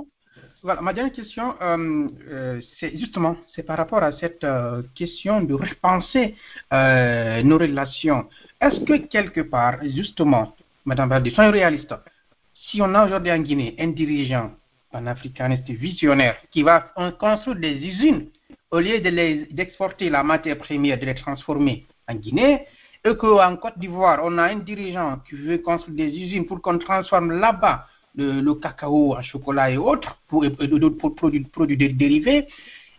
Voilà, ma dernière question, euh, euh, c'est justement, c'est par rapport à cette question de repenser nos relations. Est-ce que quelque part, justement, Madame Bardi, soyons réalistes, si on a aujourd'hui en Guinée un dirigeant panafricaniste visionnaire qui va construire des usines au lieu d'exporter de la matière première, de les transformer en Guinée, et qu'en Côte d'Ivoire, on a un dirigeant qui veut construire des usines pour qu'on transforme là-bas le, le, cacao en chocolat et autres, pour, d'autres produits, produits dérivés,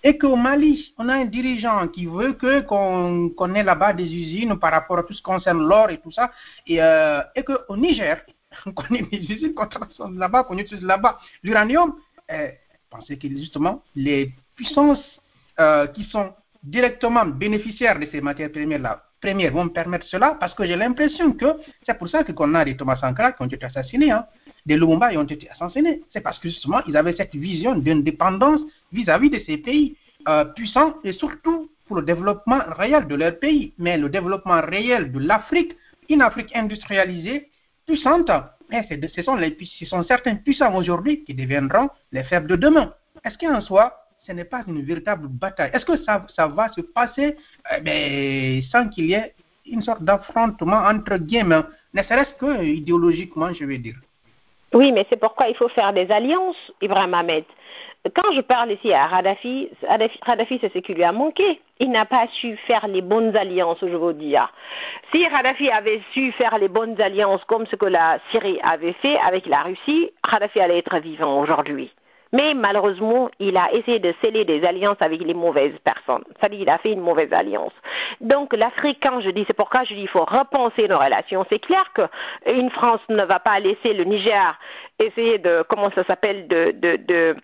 et qu'au Mali, on a un dirigeant qui veut que qu'on qu ait là-bas des usines par rapport à tout ce qui concerne l'or et tout ça, et, euh, et qu'au Niger, qu'on ait des usines qu'on là-bas, qu'on utilise là-bas l'uranium, euh, pensez que justement les puissances euh, qui sont directement bénéficiaires de ces matières premières vont permettre cela parce que j'ai l'impression que c'est pour ça qu'on a des Thomas Sankara qui ont été assassinés, hein, des Lumumba ont été assassinés. C'est parce que justement ils avaient cette vision d'indépendance vis-à-vis de ces pays euh, puissants et surtout pour le développement réel de leur pays. Mais le développement réel de l'Afrique, une Afrique industrialisée, puissante, ce sont, les, ce sont certains puissants aujourd'hui qui deviendront les faibles de demain. Est-ce qu'en soi, ce n'est pas une véritable bataille? Est-ce que ça, va se passer? Eh bien, sans qu'il y ait une sorte d'affrontement entre guillemets, ne serait-ce que idéologiquement, je vais dire oui, mais c'est pourquoi il faut faire des alliances, Ibrahim Ahmed. Quand je parle ici à Radhafi, Radhafi, c'est ce qui lui a manqué. Il n'a pas su faire les bonnes alliances, je vous dis. Si Radhafi avait su faire les bonnes alliances comme ce que la Syrie avait fait avec la Russie, Radhafi allait être vivant aujourd'hui. Mais malheureusement, il a essayé de sceller des alliances avec les mauvaises personnes. C'est-à-dire, il a fait une mauvaise alliance. Donc, l'Afrique, quand je dis, c'est pourquoi je dis, il faut repenser nos relations. C'est clair qu'une France ne va pas laisser le Niger essayer de, comment ça s'appelle, de, de, de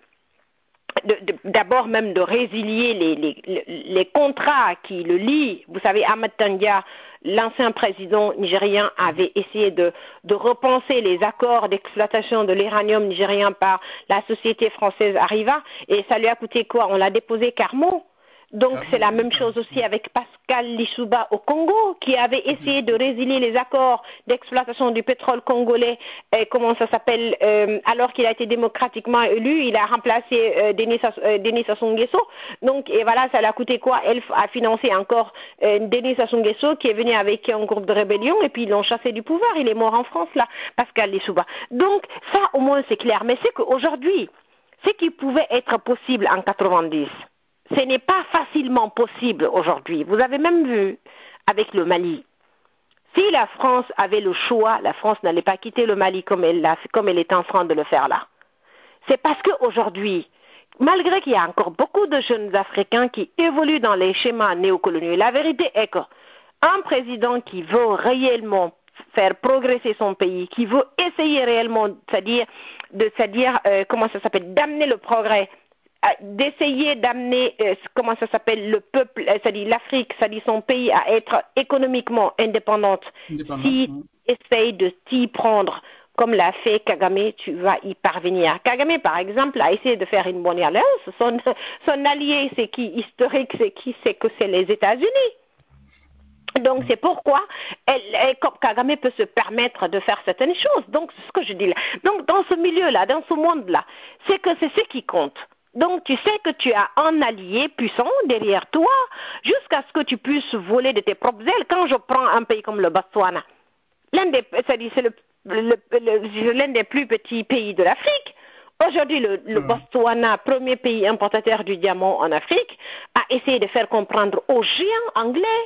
d'abord même de résilier les, les, contrats qui le lient. Vous savez, Ahmad Tandia, l'ancien président nigérien, avait essayé de, repenser les accords d'exploitation de l'uranium nigérien par la société française Arriva, et ça lui a coûté quoi? On l'a déposé Carmo. Donc c'est la même chose aussi avec Pascal Lissouba au Congo, qui avait essayé de résilier les accords d'exploitation du pétrole congolais, et comment ça s'appelle, euh, alors qu'il a été démocratiquement élu, il a remplacé euh, Denis, euh, Denis Sassou Nguesso. Donc et voilà, ça l'a coûté quoi? Elle a financé encore euh, Denis Sassou Nguesso, qui est venu avec un groupe de rébellion, et puis ils l'ont chassé du pouvoir. Il est mort en France là, Pascal Lissouba. Donc ça au moins c'est clair. Mais c'est qu'aujourd'hui, ce qui pouvait être possible en 90 ce n'est pas facilement possible aujourd'hui. Vous avez même vu avec le Mali. Si la France avait le choix, la France n'allait pas quitter le Mali comme elle, est en train de le faire là. C'est parce qu'aujourd'hui, malgré qu'il y a encore beaucoup de jeunes Africains qui évoluent dans les schémas néocoloniaux, la vérité est qu'un président qui veut réellement faire progresser son pays, qui veut essayer réellement, c'est-à-dire, de, c'est-à-dire, euh, comment ça s'appelle, d'amener le progrès d'essayer d'amener, euh, comment ça s'appelle, le peuple, euh, c'est-à-dire l'Afrique, c'est-à-dire son pays à être économiquement indépendante, si essaye de t'y prendre comme l'a fait Kagame, tu vas y parvenir. Kagame, par exemple, a essayé de faire une bonne alliance. Son, son allié, c'est qui historique, c'est qui C'est que c'est les États-Unis. Donc c'est pourquoi elle, Kagame peut se permettre de faire certaines choses. Donc c'est ce que je dis là. Donc dans ce milieu-là, dans ce monde-là, c'est que c'est ce qui compte. Donc tu sais que tu as un allié puissant derrière toi jusqu'à ce que tu puisses voler de tes propres ailes. Quand je prends un pays comme le Botswana, l'un des, c'est l'un des plus petits pays de l'Afrique. Aujourd'hui, le, le, Botswana, premier pays importateur du diamant en Afrique, a essayé de faire comprendre aux géants anglais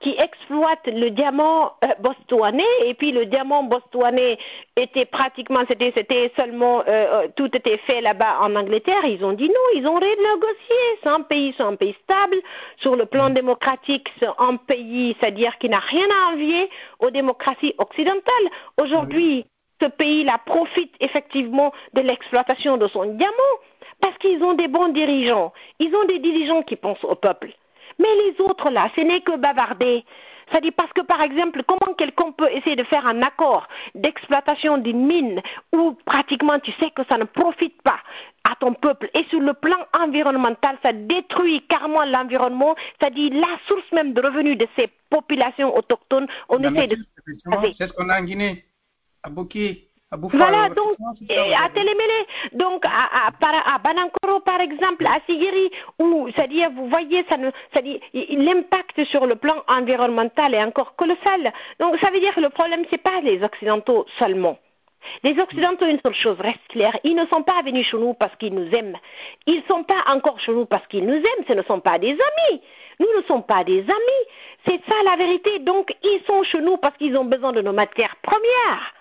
qui exploite le diamant euh, botswanais. Et puis le diamant botswanais était pratiquement c'était c'était seulement euh, euh, tout était fait là-bas en Angleterre. Ils ont dit non ils ont renégocié. C'est un pays c'est un pays stable. Sur le plan démocratique c'est un pays c'est-à-dire qui n'a rien à envier aux démocraties occidentales. Aujourd'hui ce pays-là profite effectivement de l'exploitation de son diamant parce qu'ils ont des bons dirigeants. Ils ont des dirigeants qui pensent au peuple mais les autres là, ce n'est que bavarder. Ça dit parce que par exemple, comment quelqu'un peut essayer de faire un accord d'exploitation d'une mine où pratiquement tu sais que ça ne profite pas à ton peuple et sur le plan environnemental, ça détruit carrément l'environnement, ça dit la source même de revenus de ces populations autochtones, on essaie de... C'est ce qu'on a en Guinée, à. Voilà, donc, à Télémélé, donc à, à, à, Banankoro, par exemple, à Sigiri, où, c'est-à-dire, vous voyez, ça ne, c'est-à-dire, l'impact sur le plan environnemental est encore colossal. Donc, ça veut dire que le problème, c'est pas les Occidentaux seulement. Les Occidentaux, une seule chose reste claire, ils ne sont pas venus chez nous parce qu'ils nous aiment. Ils ne sont pas encore chez nous parce qu'ils nous aiment, ce ne sont pas des amis. Nous ne sommes pas des amis. C'est ça la vérité. Donc, ils sont chez nous parce qu'ils ont besoin de nos matières premières.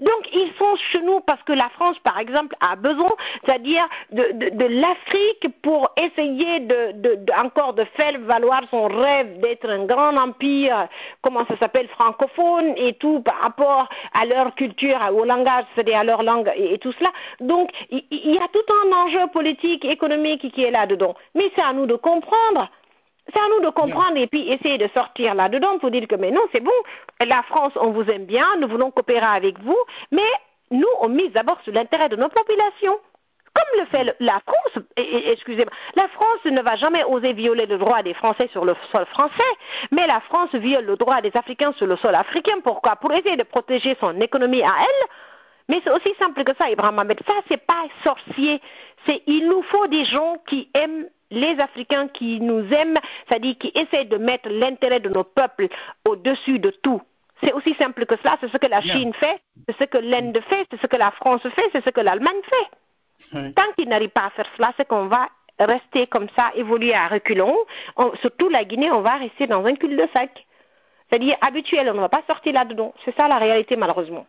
Donc ils sont chez nous parce que la France, par exemple, a besoin, c'est-à-dire de, l'Afrique pour essayer de, encore de faire valoir son rêve d'être un grand empire, comment ça s'appelle, francophone et tout par rapport à leur culture, au langage, c'est-à-dire à leur langue et, tout cela. Donc il y, a tout un enjeu politique, économique qui est là-dedans. Mais c'est à nous de comprendre c'est à nous de comprendre et puis essayer de sortir là-dedans pour dire que mais non, c'est bon, la France, on vous aime bien, nous voulons coopérer avec vous, mais nous, on mise d'abord sur l'intérêt de nos populations. Comme le fait la France, excusez-moi, la France ne va jamais oser violer le droit des Français sur le sol français, mais la France viole le droit des Africains sur le sol africain. Pourquoi? Pour essayer de protéger son économie à elle. Mais c'est aussi simple que ça, Ibrahim Ahmed. Ça, c'est pas sorcier. C'est il nous faut des gens qui aiment les Africains qui nous aiment, c'est-à-dire qui essaient de mettre l'intérêt de nos peuples au-dessus de tout. C'est aussi simple que cela, c'est ce que la Chine fait, c'est ce que l'Inde fait, c'est ce que la France fait, c'est ce que l'Allemagne fait. Tant qu'ils n'arrivent pas à faire cela, c'est qu'on va rester comme ça, évoluer à reculons. surtout la Guinée, on va rester dans un cul de sac. C'est-à-dire habituel, on ne va pas sortir là-dedans. C'est ça la réalité malheureusement.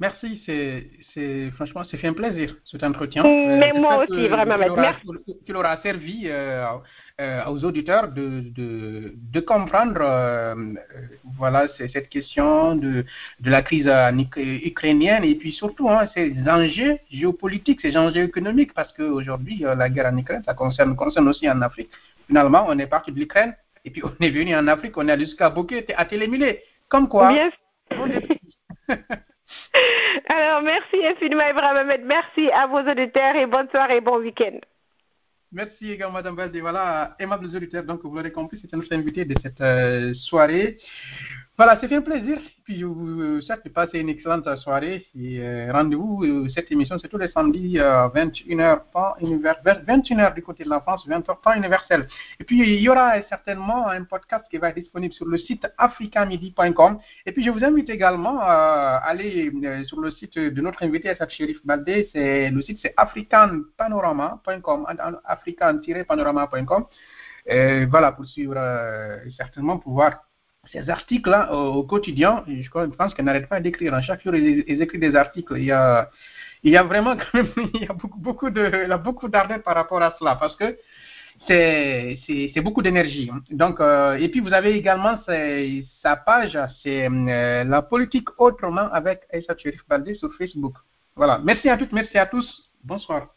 Merci, c'est franchement, c'est fait un plaisir cet entretien. Mais moi aussi, vraiment, merci. Qu'il aura servi aux auditeurs de, de, de comprendre voilà, cette question de, de la crise ukrainienne et puis surtout hein, ces enjeux géopolitiques, ces enjeux économiques, parce qu'aujourd'hui, la guerre en Ukraine, ça concerne, concerne aussi en Afrique. Finalement, on est parti de l'Ukraine et puis on est venu en Afrique, on est allé jusqu'à Bokeh, à Télémulé. Comme quoi. Bien. Alors, merci infiniment, Ibrahim Ahmed. Merci à vos auditeurs et bonne soirée et bon week-end. Merci également, Madame Baldi. Voilà, aimables auditeurs, donc vous l'aurez compris, c'est notre invité de cette euh, soirée. Voilà, c'est fait un plaisir. Puis je vous souhaite de passer une excellente soirée. Euh, rendez-vous, euh, cette émission, c'est tous les samedis à 21h, temps univers, 21h du côté de la France, 20h, temps universel. Et puis, il y aura certainement un podcast qui va être disponible sur le site africamidi.com. Et puis, je vous invite également à aller sur le site de notre invité, Assad Sherif Baldé. Le site, c'est africanpanorama.com, african-panorama.com. Voilà, pour suivre, certainement pouvoir ces articles-là au, quotidien, je, pense qu'elle n'arrête pas d'écrire. Chaque jour, ils, écrivent des articles. Il y a, il y a vraiment il y a beaucoup, beaucoup de, beaucoup d'ardeur par rapport à cela parce que c'est, c'est, beaucoup d'énergie. Donc, euh, et puis vous avez également sa page, c'est euh, la politique autrement avec Aïssa Cherif Baldé sur Facebook. Voilà. Merci à toutes, merci à tous. Bonsoir.